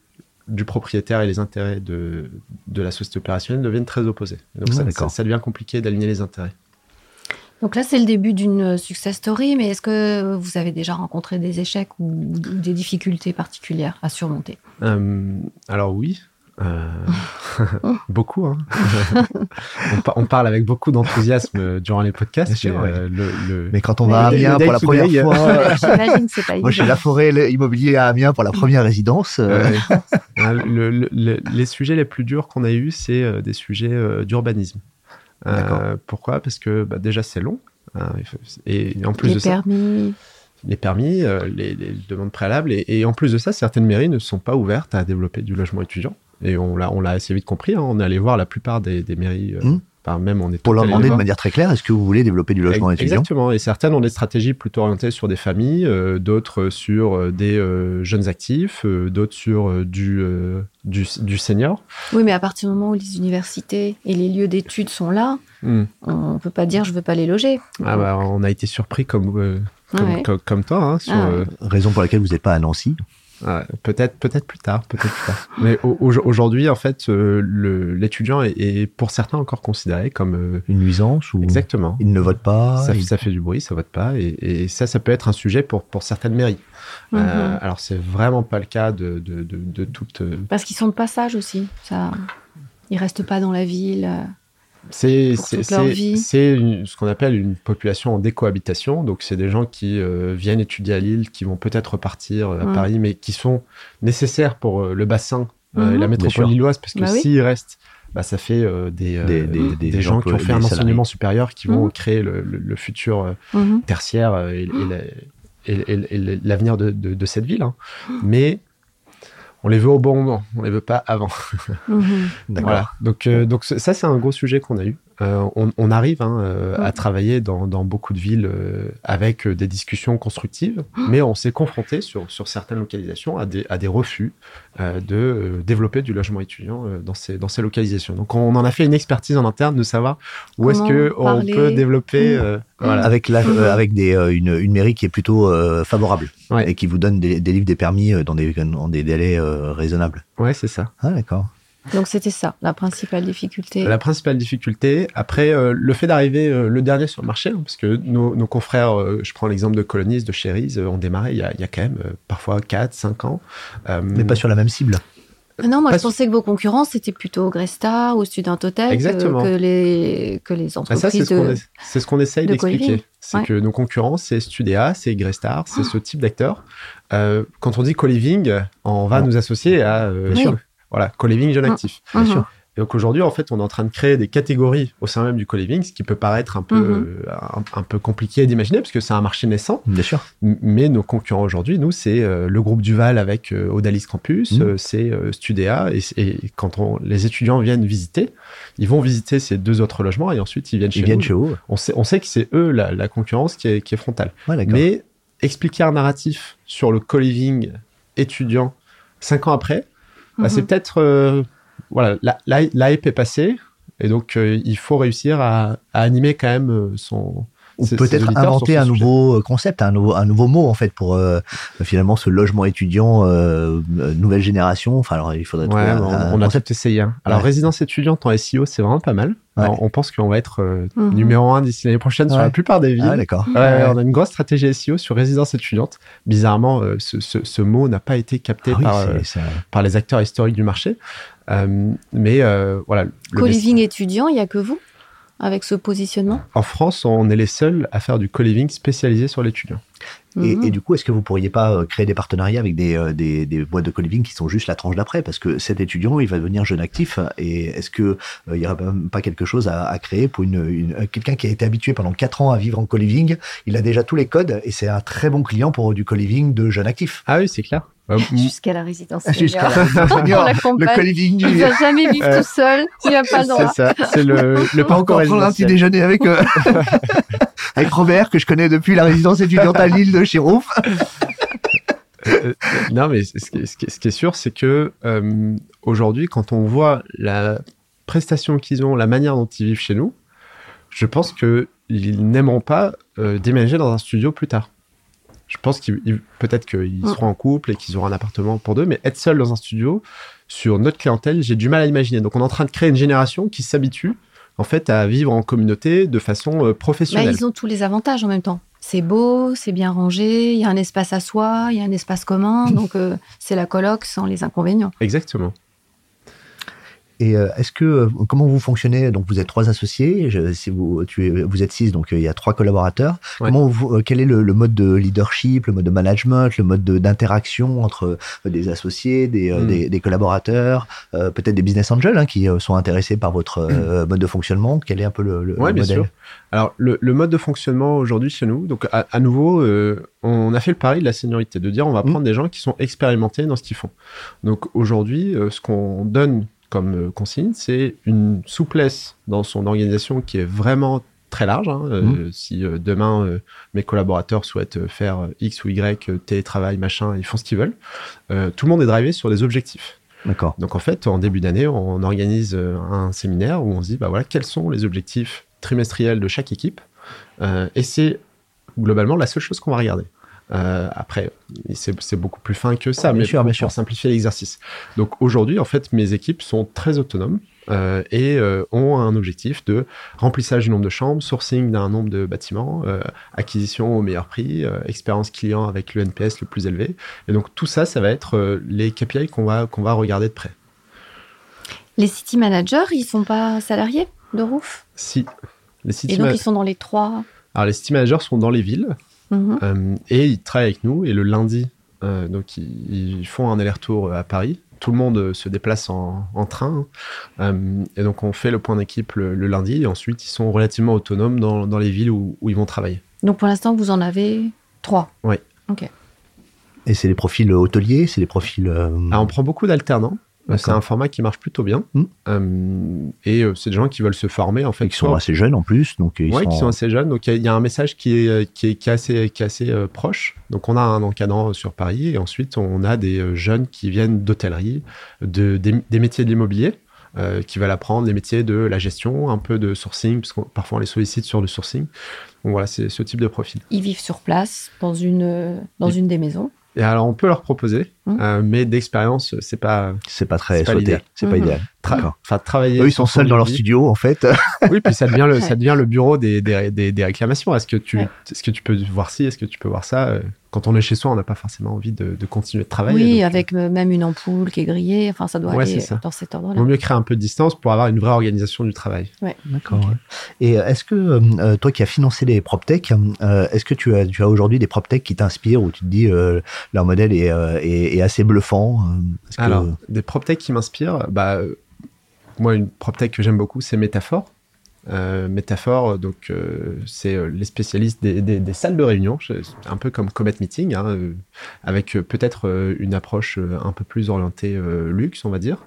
du propriétaire et les intérêts de, de la société opérationnelle deviennent très opposés. donc ça, ça, devient compliqué d'aligner les intérêts. Donc là, c'est le début d'une success story, mais est-ce que vous avez déjà rencontré des échecs ou, des difficultés particulières à surmonter? Euh, Alors oui, euh, beaucoup. Hein. on, parle avec beaucoup d'enthousiasme durant les podcasts. Euh, mais, quand on va à Amiens pour la première fois, j'imagine c'est pas Moi, j'ai la forêt immobilier à Amiens pour la première résidence. Euh. Hein, les sujets les plus durs qu'on a eu, c'est des sujets d'urbanisme. pourquoi? Parce que bah, déjà c'est long. Hein, et en plus les permis les permis, les, demandes préalables. Et, et, en plus de ça, certaines mairies ne sont pas ouvertes à développer du logement étudiant. Et on l'a, on l'a assez vite compris. Hein. On est allé voir la plupart des, mairies. Euh, hmm. même on est Pour leur demander de manière très claire, est-ce que vous voulez développer du logement étudiant? Exactement. Et certaines ont des stratégies plutôt orientées sur des familles, euh, d'autres sur euh, des jeunes actifs, d'autres sur du, du, senior. Oui, mais à partir du moment où les universités et les lieux d'études sont là, hmm. on ne peut pas dire je veux pas les loger. Ah bah, on a été surpris comme, comme, toi. Hein, sur, ah Raison pour laquelle vous n'êtes pas à Nancy peut-être, peut-être plus tard, peut-être plus tard. Mais aujourd'hui, en fait, euh, l'étudiant est, pour certains encore considéré comme euh, une nuisance ou exactement. Il ne vote pas. Ça, ça fait du bruit, ça vote pas, et, ça, ça peut être un sujet pour pour certaines mairies. Euh, mhm. alors c'est vraiment pas le cas de de, de, de toutes. Parce qu'ils sont de passage aussi. Ça, ils restent pas dans la ville. C'est ce qu'on appelle une population en décohabitation. Donc, c'est des gens qui euh, viennent étudier à Lille, qui vont peut-être repartir euh, à Paris, mais qui sont nécessaires pour euh, le bassin et la mhm. métropole lilloise, parce que bah s'ils restent, bah, ça fait des, des, gens qui ont fait un enseignement supérieur qui vont mhm. créer le, futur mhm. tertiaire et, l'avenir de, cette ville. Hein. Mais on les veut au bon moment, on les veut pas avant. Mhm. voilà. Donc, euh, donc ça, c'est un gros sujet qu'on a eu. Euh, on, arrive hein, euh, à travailler dans, beaucoup de villes avec des discussions constructives, mais on s'est confronté sur, sur certaines localisations à des, à des refus de développer du logement étudiant dans, ces, dans ces localisations. Donc on en a fait une expertise en interne de savoir où est-ce qu'on peut développer. Mmh. Voilà. Avec, la, avec des, une, une, mairie qui est plutôt favorable et qui vous donne des, des, livres des permis dans des, dans des délais raisonnables. Ouais, c'est ça. Ah, d'accord. Donc c'était ça, la principale difficulté. La principale difficulté. Après, euh, le fait d'arriver euh, le dernier sur le marché, hein, parce que nos, nos confrères, euh, je prends l'exemple de Colonis, de Cherise, ont démarré il y a, il y a quand même parfois 4, 5 ans. Mais pas sur la même cible. Non, moi je pensais que vos concurrents c'était plutôt Gresta ou Student Hotel que, les que les entreprises. ça, c'est ce qu'on essaye d'expliquer. C'est que nos concurrents c'est Studea, c'est Grestar, c'est ce type d'acteurs. quand on dit co-living, on va nous associer à voilà, co-living jeune actif. Bien sûr. Et donc aujourd'hui, en fait, on est en train de créer des catégories au sein même du co-living, ce qui peut paraître un peu, Mhm. euh, un, un peu compliqué d'imaginer, parce que c'est un marché naissant. Bien sûr. Mais nos concurrents aujourd'hui, nous, c'est euh, le groupe Duval avec euh, Odalis Campus, Mhm. euh, c'est euh, Studéa. Et, et quand on, les étudiants viennent visiter, ils vont visiter ces deux autres logements et ensuite ils viennent chez Ils viennent nous. chez vous. On sait, on sait que c'est eux la, la concurrence qui est, qui est frontale. Ouais, d'accord. Mais expliquer un narratif sur le co-living étudiant cinq ans après, bah, c'est Mhm. peut-être euh, voilà, la, la, la hype est passée et donc euh, il faut réussir à, à animer quand même euh, son Ou peut-être inventer un nouveau euh, concept, un nouveau, un nouveau mot en fait pour euh, finalement ce logement étudiant euh, nouvelle génération. Enfin, alors il faudrait Ouais, trouver on, un on a concept. tout essayé. hein. Alors, Ouais. résidence étudiante en SEO, c'est vraiment pas mal. Ouais. Alors, on pense qu'on va être euh, Mhm. numéro un d'ici l'année prochaine sur la plupart des villes. Ah, d'accord. Ouais, ouais, on a une grosse stratégie SEO sur résidence étudiante. Bizarrement, euh, ce, ce- ce mot n'a pas été capté Ah oui, par, c'est- euh, c'est- par les acteurs historiques du marché. Euh, mais euh, voilà. Co-living étudiant, il n'y a que vous? Avec ce positionnement? En France, on est les seuls à faire du co-living spécialisé sur l'étudiant. Et, Mhm. et du coup, est-ce que vous pourriez pas euh, créer des partenariats avec des, euh, des, des boîtes de co-living qui sont juste la tranche d'après? Parce que cet étudiant, il va devenir jeune actif. Et est-ce que euh, il y aurait même pas quelque chose à, à créer pour une, une- euh, quelqu'un qui a été habitué pendant quatre ans à vivre en co-living? Il a déjà tous les codes et c'est un très bon client pour du co-living de jeune actif. Ah oui, c'est clair. Euh, m- Jusqu'à la résidence Jusqu'à senior. la- On le co-living Il du... va jamais vivre Euh, tout seul. Il n'a pas le droit. c'est ça, c'est le, le Pas encore prendre un petit déjeuner avec, euh, avec Robert, que je connais depuis la résidence étudiante à Lille de Chirouf. Euh, non, mais ce qui, est- ce qui est- ce qui est sûr, c'est que euh, aujourd'hui, quand on voit la prestation qu'ils ont, la manière dont ils vivent chez nous, je pense qu'ils n'aimeront pas euh, déménager dans un studio plus tard. Je pense qu'ils ils- peut-être qu'ils Mm. seront en couple et qu'ils auront un appartement pour deux, mais être seul dans un studio sur notre clientèle, j'ai du mal à imaginer. Donc, on est en train de créer une génération qui s'habitue en fait à vivre en communauté de façon euh, Bah, professionnelle. ils ont tous les avantages en même temps. C'est beau, c'est bien rangé, il y a un espace à soi, il y a un espace commun. Donc, euh, c'est la coloc sans les inconvénients. Exactement. Et euh, est-ce que euh, comment vous fonctionnez? Donc vous êtes trois associés, je- si vous tu es, vous êtes six, donc euh, il y a trois collaborateurs. Ouais. Comment vous, quel est le, le mode de leadership, le mode de management, le mode de- d'interaction entre des associés, des, euh, Mm. des, des collaborateurs, euh, peut-être des business angels hein, qui sont intéressés par votre euh, mode de fonctionnement? Quel est un peu le, le, Ouais, le bien modèle? sûr. Alors, le, mode de fonctionnement aujourd'hui chez nous, donc à, à nouveau, euh, on a fait le pari de la seniorité, de dire on va Mhm. prendre des gens qui sont expérimentés dans ce qu'ils font. Donc aujourd'hui, ce qu'on donne comme euh, consigne, c'est une souplesse dans son organisation qui est vraiment très large. hein. Euh, Si euh, demain mes collaborateurs souhaitent faire X ou Y, télétravail, machin, ils font ce qu'ils veulent. Tout le monde est drivé sur des objectifs. D'accord. Donc en fait, en début d'année, on organise un séminaire où on se dit, bah voilà, quels sont les objectifs trimestriels de chaque équipe. Euh, et c'est globalement la seule chose qu'on va regarder. Euh, après, c'est beaucoup plus fin que ça, Bien mais sûr, pour, bien sûr. pour simplifier l'exercice. Donc aujourd'hui, en fait, mes équipes sont très autonomes euh, et euh, ont un objectif de remplissage du nombre de chambres, sourcing d'un nombre de bâtiments, euh, acquisition au meilleur prix, euh, expérience client avec le NPS le plus élevé. Et donc tout ça, ça va être euh, les KPI qu'on va, qu'on va regarder de près. Les city managers, ils sont pas salariés de Roof Si les city Et donc, ils sont dans les trois. Alors les city managers sont dans les villes Mhm. euh, et ils travaillent avec nous et le lundi, euh, donc ils, ils font un aller-retour à Paris. Tout le monde euh, se déplace en, en train Euh, et donc on fait le point d'équipe le, le lundi et ensuite ils sont relativement autonomes dans, dans les villes où, où ils vont travailler. Donc, pour l'instant, vous en avez trois. Oui. Ok. Et c'est des profils hôteliers, c'est des profils. euh, Alors on prend beaucoup d'alternants. Euh, C'est un format qui marche plutôt bien Mm. Euh, et euh, c'est des gens qui veulent se former en fait. qui sont assez jeunes en plus, donc ils Ouais, sont, qui sont assez jeunes. Donc il y a- il y, a un message qui est, euh, qui est, qui est assez, qui est assez euh, proche. Donc on a un encadrant sur Paris et ensuite on a des jeunes qui viennent d'hôtellerie, de, des, des métiers de l'immobilier, euh, qui veulent apprendre les métiers de la gestion, un peu de sourcing, parce que parfois on les sollicite sur le sourcing. Donc voilà, c'est ce type de profil. Ils vivent sur place, dans une, dans une des maisons. Et alors on peut leur proposer, Mm. euh, mais d'expérience, c'est pas, c'est pas très C'est pas sauté, c'est pas Mhm. idéal. Tra- D'accord. enfin travailler. Eux, ils sont seuls dans leur studio en fait. Oui, puis ça devient le, ça Ouais. devient le bureau des, des, des, des réclamations. Est-ce que tu, Ouais. est-ce que tu peux voir ci, est-ce que tu peux voir ça euh, Quand on est chez soi, on n'a pas forcément envie de, de continuer de travailler. oui, donc, euh, avec euh, même une ampoule qui est grillée. Enfin, ça doit Ouais, aller c'est ça. dans cet Il ordre-là. vaut mieux créer un peu de distance pour avoir une vraie organisation du travail. D'accord. ouais. Et euh, est-ce que euh, toi qui as financé les PropTech, euh, est-ce que tu as, tu as aujourd'hui des PropTech qui t'inspirent où tu te dis euh, leur modèle est, euh, est, est assez bluffant que- Alors, des PropTech qui m'inspirent, bah, moi, une PropTech que j'aime beaucoup, c'est Métaphore. Euh, métaphore, donc euh, c'est euh, les spécialistes des, salles de réunion, un peu comme Comet Meeting, hein, avec peut-être une approche un peu plus orientée luxe, on va dire.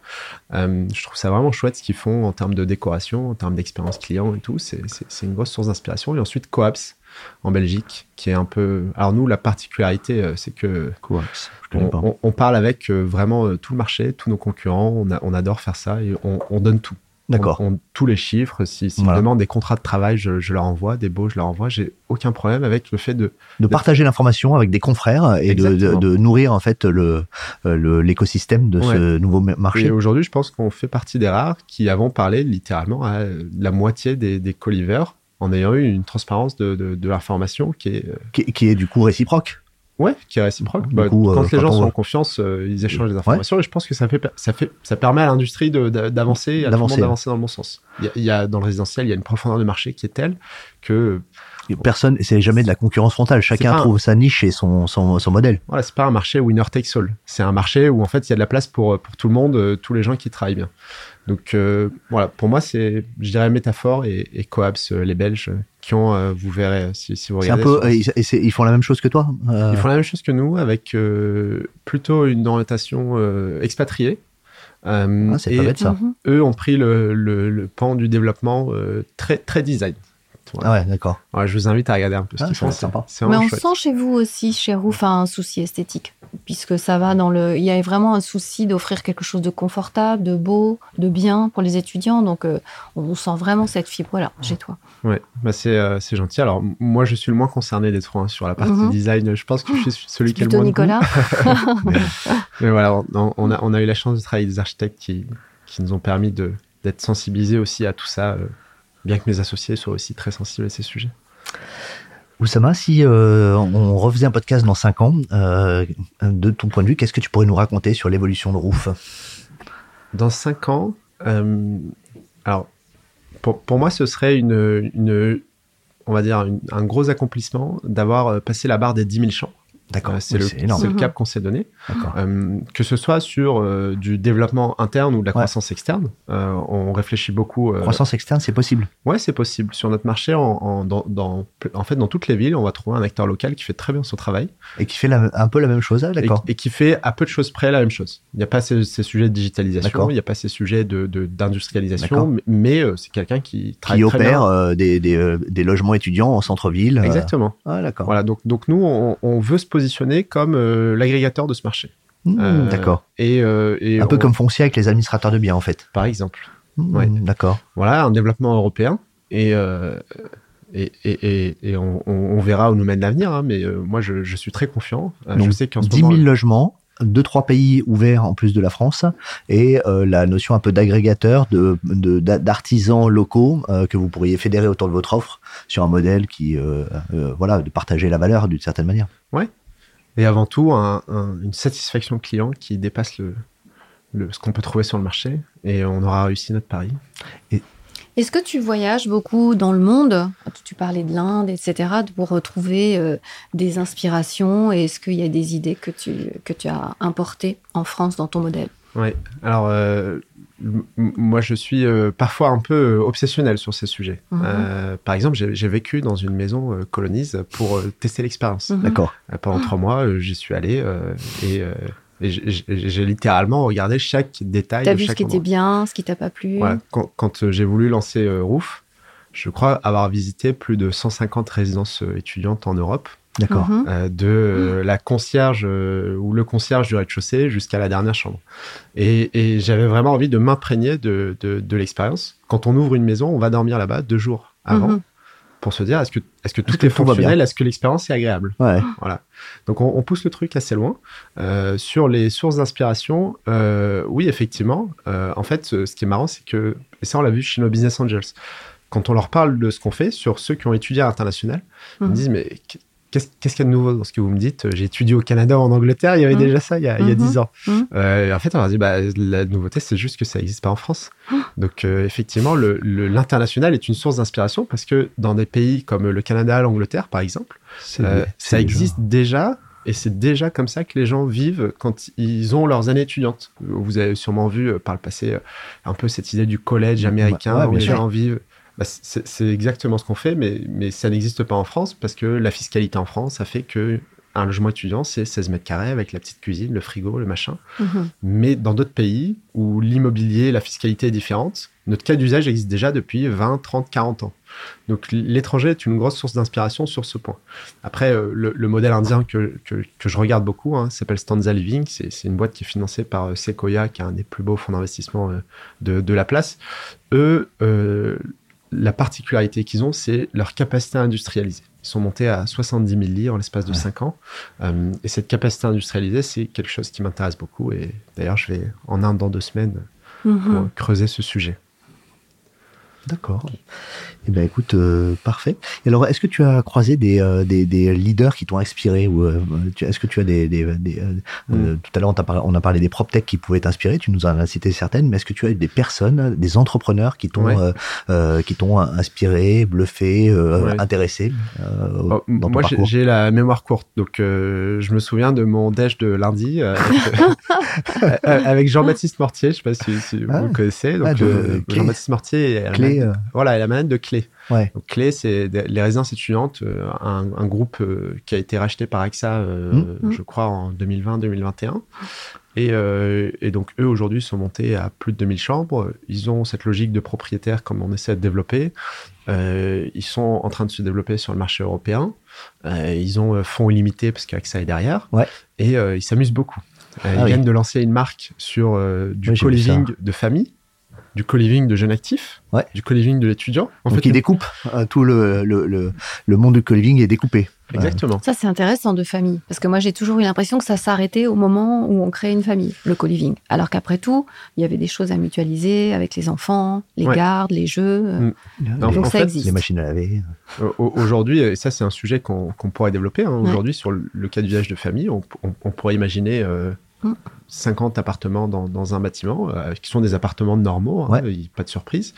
je trouve ça vraiment chouette ce qu'ils font en termes de décoration, en termes d'expérience client et tout. C'est une grosse source d'inspiration. Et ensuite Coaps en Belgique, qui est un peu. Alors nous, la particularité, c'est que Coaps, on, on, on, parle avec vraiment tout le marché, tous nos concurrents. On, a, on adore faire ça et on, on donne tout. D'accord. Tous les chiffres. Si, si voilà. demandent des contrats de travail, je, je, leur envoie, des beaux, je leur envoie. J'ai aucun problème avec le fait de de, partager l'information avec des confrères et de, de, de, nourrir en fait le l'écosystème de ouais. ce nouveau marché. Et aujourd'hui, je pense qu'on fait partie des rares qui avons parlé littéralement à la moitié des, des colivers en ayant eu une transparence de, de, de l'information qui est qui, qui est du coup réciproque. Ouais, qui est réciproque. Bah, coup, quand euh, les gens sont en confiance, euh, ils échangent des informations ouais. et je pense que ça fait, ça fait, ça permet à l'industrie d'avancer, d'avancer dans le bon sens. Il y, a, il y, a, dans le résidentiel, il y a une profondeur de marché qui est telle que personne, c'est jamais de la concurrence frontale. Chacun trouve un... sa niche et son, son, son modèle. Voilà, c'est pas un marché winner takes all. C'est un marché où en fait il y a de la place pour pour tout le monde, euh, tous les gens qui travaillent bien. Donc euh, voilà, pour moi c'est, je dirais métaphore et, et Coaps, euh, les Belges qui ont, euh, vous verrez si, si vous regardez. C'est un peu, et ils font la même chose que toi. Ils font la même chose que nous avec plutôt une orientation expatriée. Ah, c'est pas bête ça. Eux ont pris le, le, le pan du développement très très design. Voilà. Ah ouais, d'accord. Ouais, je vous invite à regarder un peu ce ah, qu'ils font. C'est sympa. Mais on chouette. sent chez vous aussi, chez Roof, un souci esthétique, puisque ça va dans le. Il y a vraiment un souci d'offrir quelque chose de confortable, de beau, de bien pour les étudiants. Donc, euh, on sent vraiment cette fibre-là chez toi. Ouais, bah c'est euh, gentil. Alors, moi, je suis le moins concerné des trois hein, sur la partie mm -hmm. design. Je pense que je suis celui qui a le moins Nicolas. mais, mais, voilà, on, on, a, on a eu la chance de travailler avec des architectes qui, qui nous ont permis d'être sensibilisés aussi à tout ça. Euh, bien que mes associés soient aussi très sensibles à ces sujets. Oussama, si euh, on refaisait un podcast dans 5 ans, euh, de ton point de vue, qu'est-ce que tu pourrais nous raconter sur l'évolution de Roof? Dans 5 ans, euh, alors pour, pour, moi, ce serait une, une on va dire, une, un gros accomplissement d'avoir passé la barre des 10 000 champs. D'accord, euh, c'est le, le, cap qu'on s'est donné. Euh, que ce soit sur euh, du développement interne ou de la ouais. croissance externe, euh, on réfléchit beaucoup. croissance externe, c'est possible. Ouais, c'est possible. Sur notre marché, en, en, dans, dans, en fait, dans toutes les villes, on va trouver un acteur local qui fait très bien son travail et qui fait la, un peu la même chose, hein, d'accord. Et, et, qui fait à peu de choses près la même chose. Il n'y a pas ces, ces, sujets de digitalisation, il n'y a pas ces sujets d'industrialisation, de, mais, mais c'est quelqu'un qui travaille qui très opère bien. des, des, des, logements étudiants en centre-ville. Exactement. Ah, d'accord. Voilà. Donc donc nous, on, on veut se positionner comme euh, l'agrégateur de ce marché. Mmh, euh, D'accord. Et, euh, et, un peu comme Foncier avec les administrateurs de biens, en fait. Par exemple. Mmh, ouais. D'accord. Voilà, un développement européen. Et, et, et, et on, on, verra où nous mène l'avenir. Hein, mais moi, je, je, suis très confiant. Donc, je sais qu'en 10 000 moment, logements deux trois pays ouverts en plus de la France et euh, la notion un peu d'agrégateur de d'artisans de, locaux euh, que vous pourriez fédérer autour de votre offre sur un modèle qui voilà de partager la valeur d'une certaine manière. Ouais. Et avant tout un, un, une satisfaction client qui dépasse le, le ce qu'on peut trouver sur le marché et on aura réussi notre pari. Et est-ce que tu voyages beaucoup dans le monde? Tu parlais de l'Inde, etc., pour retrouver euh, des inspirations. Est-ce qu'il y a des idées que tu, que tu as importées en France dans ton modèle? Oui. Alors, euh, moi, je suis euh, parfois un peu obsessionnel sur ces sujets. Mm -hmm. par exemple, j'ai vécu dans une maison colonise pour tester l'expérience. -hmm. D'accord. pendant trois mois, j'y suis allé et et j'ai littéralement regardé chaque détail. T'as vu ce qui endroit. était bien, ce qui t'a pas plu? Ouais, quand, quand euh, j'ai voulu lancer euh, Roof, je crois avoir visité plus de 150 résidences euh, étudiantes en Europe. D'accord. Mhm. Euh, de euh, la concierge euh, ou le concierge du rez-de-chaussée jusqu'à la dernière chambre. Et, et j'avais vraiment envie de m'imprégner de, de, de l'expérience. Quand on ouvre une maison, on va dormir là-bas deux jours avant. Mhm pour se dire est-ce que que tout est, est, fonctionnel, est-ce que l'expérience est agréable? Ouais. Voilà. Donc on, on, pousse le truc assez loin euh, sur les sources d'inspiration. Euh, oui, effectivement. Euh, en fait, ce qui est marrant, c'est que et ça on l'a vu chez nos business angels. Quand on leur parle de ce qu'on fait sur ceux qui ont étudié à l'international, mmh. ils me disent mais qu'est-ce qu'il y a de nouveau dans ce que vous me dites? J'ai étudié au Canada, en Angleterre, il y avait mmh. déjà ça il y a, mmh. il y a 10 ans. Mmh. Euh, en fait, on leur dit, bah, la nouveauté, c'est juste que ça n'existe pas en France. Donc, euh, effectivement, l'international est une source d'inspiration parce que dans des pays comme le Canada, l'Angleterre, par exemple, euh, ça existe déjà et c'est déjà comme ça que les gens vivent quand ils ont leurs années étudiantes. Vous avez sûrement vu par le passé un peu cette idée du collège américain où les gens vivent. Bah, c'est exactement ce qu'on fait, mais, mais ça n'existe pas en France parce que la fiscalité en France a fait que un logement étudiant, c'est 16 mètres carrés avec la petite cuisine, le frigo, le machin. Mhm. Mais dans d'autres pays où l'immobilier, la fiscalité est différente, notre cas d'usage existe déjà depuis 20, 30, 40 ans. Donc l'étranger est une grosse source d'inspiration sur ce point. Après, euh, le, modèle indien que, que, je regarde beaucoup hein, s'appelle Stanza Living. C'est une boîte qui est financée par euh, Sequoia, qui est un des plus beaux fonds d'investissement euh, de, de, la place. Eux, la particularité qu'ils ont, c'est leur capacité à industrialiser. Ils sont montés à 70 000 lits en l'espace de 5 ans. et cette capacité à industrialiser, c'est quelque chose qui m'intéresse beaucoup. Et d'ailleurs, je vais en Inde dans deux semaines pour creuser ce sujet. D'accord. Eh bien, écoute, euh, parfait. Et alors, est-ce que tu as croisé des, euh, des, des, leaders qui t'ont inspiré ou euh, est-ce que tu as des, des, mm. tout à l'heure on, on, a parlé des prop tech qui pouvaient t'inspirer, tu nous en as cité certaines, mais est-ce que tu as eu des personnes, des entrepreneurs qui t'ont qui t'ont inspiré, bluffé, intéressé oh, Moi, j'ai la mémoire courte, donc je me souviens de mon déj de lundi avec, Jean-Baptiste Mortier. Je sais pas si, vous ah. le connaissez. Donc Jean-Baptiste Mortier, clé, voilà, la manette de Clé. Ouais. Donc, Clé, c'est les résidences étudiantes, euh, un, groupe euh, qui a été racheté par AXA, euh, mmh. je crois, en 2020-2021. Et, et, donc, eux, aujourd'hui, sont montés à plus de 2000 chambres. Ils ont cette logique de propriétaire comme on essaie de développer. ils sont en train de se développer sur le marché européen. ils ont fonds illimités parce qu'AXA est derrière. Ouais. Et ils s'amusent beaucoup. ils ah viennent de lancer une marque sur du co-living de famille du co-living de jeunes actifs, du co-living de l'étudiant. En fait, il découpe euh, tout le, le, le, monde du co-living est découpé. Exactement. Ça, c'est intéressant de famille. Parce que moi, j'ai toujours eu l'impression que ça s'arrêtait au moment où on crée une famille, le co-living. Alors qu'après tout, il y avait des choses à mutualiser avec les enfants, les gardes, les jeux. Mm. Donc, ça existe. Les machines à laver. Euh, aujourd'hui, et ça, c'est un sujet qu'on pourrait développer. Hein. Aujourd'hui, sur le cas d'usage de famille, on, pourrait imaginer euh, 50 appartements dans, un bâtiment, euh, qui sont des appartements normaux, hein, pas de surprise,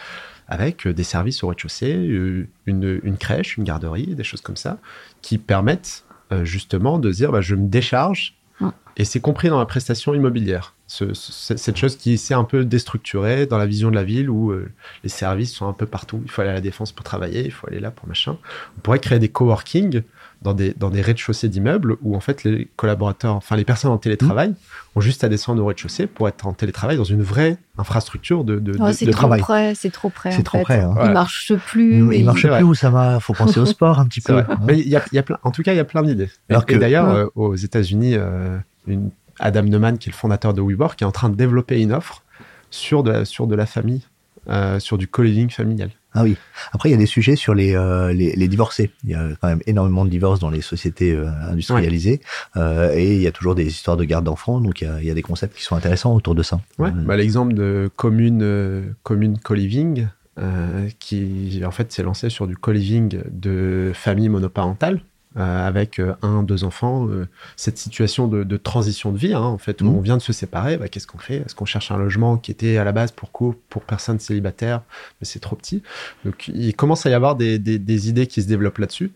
avec euh, des services au rez-de-chaussée, euh, une, crèche, une garderie, des choses comme ça, qui permettent justement de dire bah, je me décharge, et c'est compris dans la prestation immobilière. cette chose qui s'est un peu déstructurée dans la vision de la ville où les services sont un peu partout. Il faut aller à la défense pour travailler, il faut aller là pour machin. On pourrait créer des coworking dans des, dans des rez-de-chaussée d'immeubles où en fait les collaborateurs, enfin les personnes en télétravail, mmh. ont juste à descendre au rez-de-chaussée pour être en télétrravil dans une vraie infrastructure de, de, oh, c'est trop Près, c'est trop près. C'est trop près. Hein. Il marche plus. Il, marche plus où ça va. Faut penser au sport un petit peu. Mais il y a, y a plein, en tout cas, il y a plein d'idées. Alors que d'ailleurs, euh, aux États-Unis, euh, Adam Neumann, qui est le fondateur de WeWork, qui est en train de développer une offre sur de, sur de la famille, euh, sur du co-living familial. Ah oui. Après, il y a des sujets sur les, euh, les, les, divorcés. Il y a quand même énormément de divorces dans les sociétés euh, industrialisées. Euh, et il y a toujours des histoires de garde d'enfants. Donc, il y, a, il y, a, des concepts qui sont intéressants autour de ça. Ouais. Bah, L'exemple de commune, commune co-living, qui en fait s'est lancé sur du co-living de famille monoparentale. Euh, avec euh, un, deux enfants, euh, cette situation de, transition de vie, hein, en fait, où mmh. on vient de se séparer, bah, qu'est-ce qu'on fait? Est-ce qu'on cherche un logement qui était à la base pour couple, pour personnes célibataires, mais c'est trop petit? Donc, il commence à y avoir des, idées qui se développent là-dessus.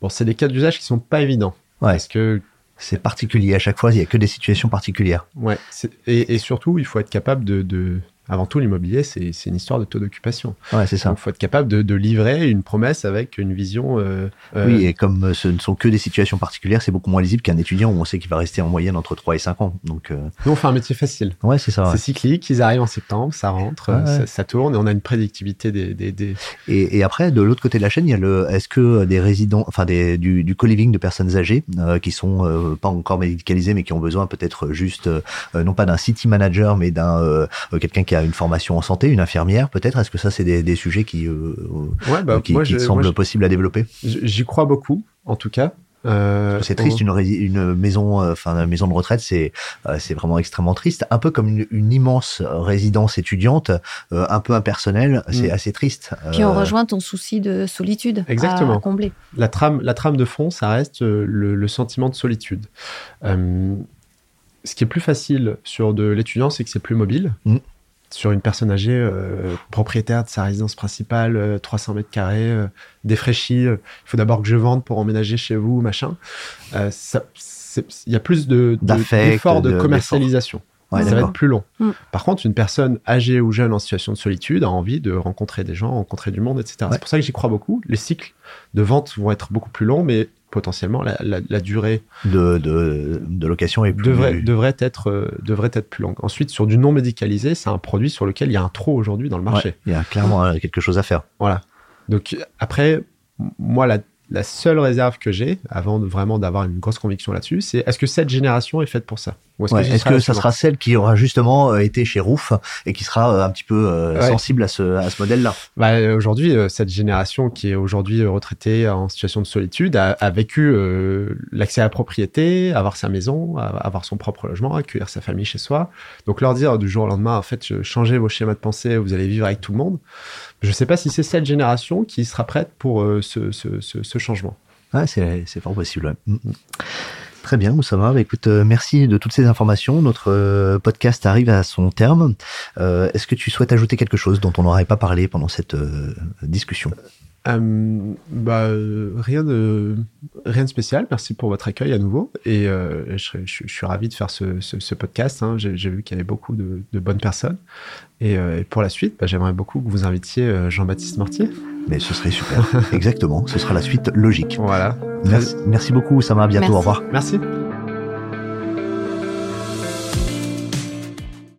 Bon, c'est des cas d'usage qui sont pas évidents. Ouais. Parce que c'est particulier à chaque fois, il y a que des situations particulières. Ouais, et, surtout, il faut être capable de avant tout, l'immobilier, c'est une histoire de taux d'occupation. Ouais, c'est ça. Il faut être capable de, livrer une promesse avec une vision. Euh, euh, oui, et comme euh, ce ne sont que des situations particulières, c'est beaucoup moins lisible qu'un étudiant où on sait qu'il va rester en moyenne entre 3 et 5 ans. Donc, Nous, on fait un métier facile. Ouais, c'est ça. C'est cyclique, ils arrivent en septembre, ça rentre, ça, tourne et on a une prédictivité des. des, des... Et, et, après, de l'autre côté de la chaîne, il y a le. Est-ce que des résidents, enfin des, du, du co-living de personnes âgées qui sont pas encore médicalisées mais qui ont besoin peut-être juste, non pas d'un city manager, mais d'un quelqu'un qui a une formation en santé une infirmière peut-être? Est-ce que ça, c'est des, sujets qui, euh, bah, qui, semblent possibles à développer? J'y crois beaucoup, en tout cas. Euh, c'est triste une, une maison, euh, enfin une maison de retraite, c'est c'est vraiment extrêmement triste. Un peu comme une, immense résidence étudiante, un peu impersonnelle, c'est mm. assez triste. Puis on rejoint ton souci de solitude Exactement. à combler. La trame, la trame de fond, ça reste le, sentiment de solitude. ce qui est plus facile sur de l'étudiant, c'est que c'est plus mobile. Mm. Sur une personne âgée, euh, propriétaire de sa résidence principale, 300 mètres carrés, défraîchi, il faut d'abord que je vende pour emménager chez vous, machin. il y a plus de, d'efforts de, commercialisation. ça va être plus long. Mm. Par contre, une personne âgée ou jeune en situation de solitude a envie de rencontrer des gens, rencontrer du monde, etc. C'est pour ça que j'y crois beaucoup. Les cycles de vente vont être beaucoup plus longs, mais potentiellement la, durée de, de, location est plus devrait, devrait, être, euh, devrait être plus longue. Ensuite, sur du non médicalisé, c'est un produit sur lequel il y a un trop aujourd'hui dans le marché. il y a clairement euh, quelque chose à faire. Voilà. Donc après, moi, la, la seule réserve que j'ai, avant vraiment d'avoir une grosse conviction là-dessus, c'est est-ce que cette génération est faite pour ça? Est-ce que, ça sera celle qui aura justement euh, été chez Roof et qui sera euh, un petit peu euh, sensible à ce, à ce modèle-là? Bah, Aujourd'hui, cette génération qui est aujourd'hui retraitée en situation de solitude a, vécu l'accès à la propriété, avoir sa maison, avoir son propre logement, accueillir sa famille chez soi. Donc leur dire du jour au lendemain, en fait, changez vos schémas de pensée, vous allez vivre avec tout le monde. Je ne sais pas si c'est cette génération qui sera prête pour ce, ce, ce, changement. Ouais, c'est fort possible. Mm, mm. Très bien, Moussama. Bah, écoute, euh, merci de toutes ces informations. Notre euh, podcast arrive à son terme. Euh, est-ce que tu souhaites ajouter quelque chose dont on n'aurait pas parlé pendant cette discussion? Bah, rien de rien de spécial. Merci pour votre accueil à nouveau. Et je, suis ravi de faire ce, podcast. Hein. J'ai vu qu'il y avait beaucoup de, bonnes personnes. Et, pour la suite, bah, j'aimerais beaucoup que vous invitiez Jean-Baptiste Mortier. Mais ce serait super. Exactement. Ce sera la suite logique. Voilà. Merci, beaucoup, Sama. À bientôt. Au revoir. Merci.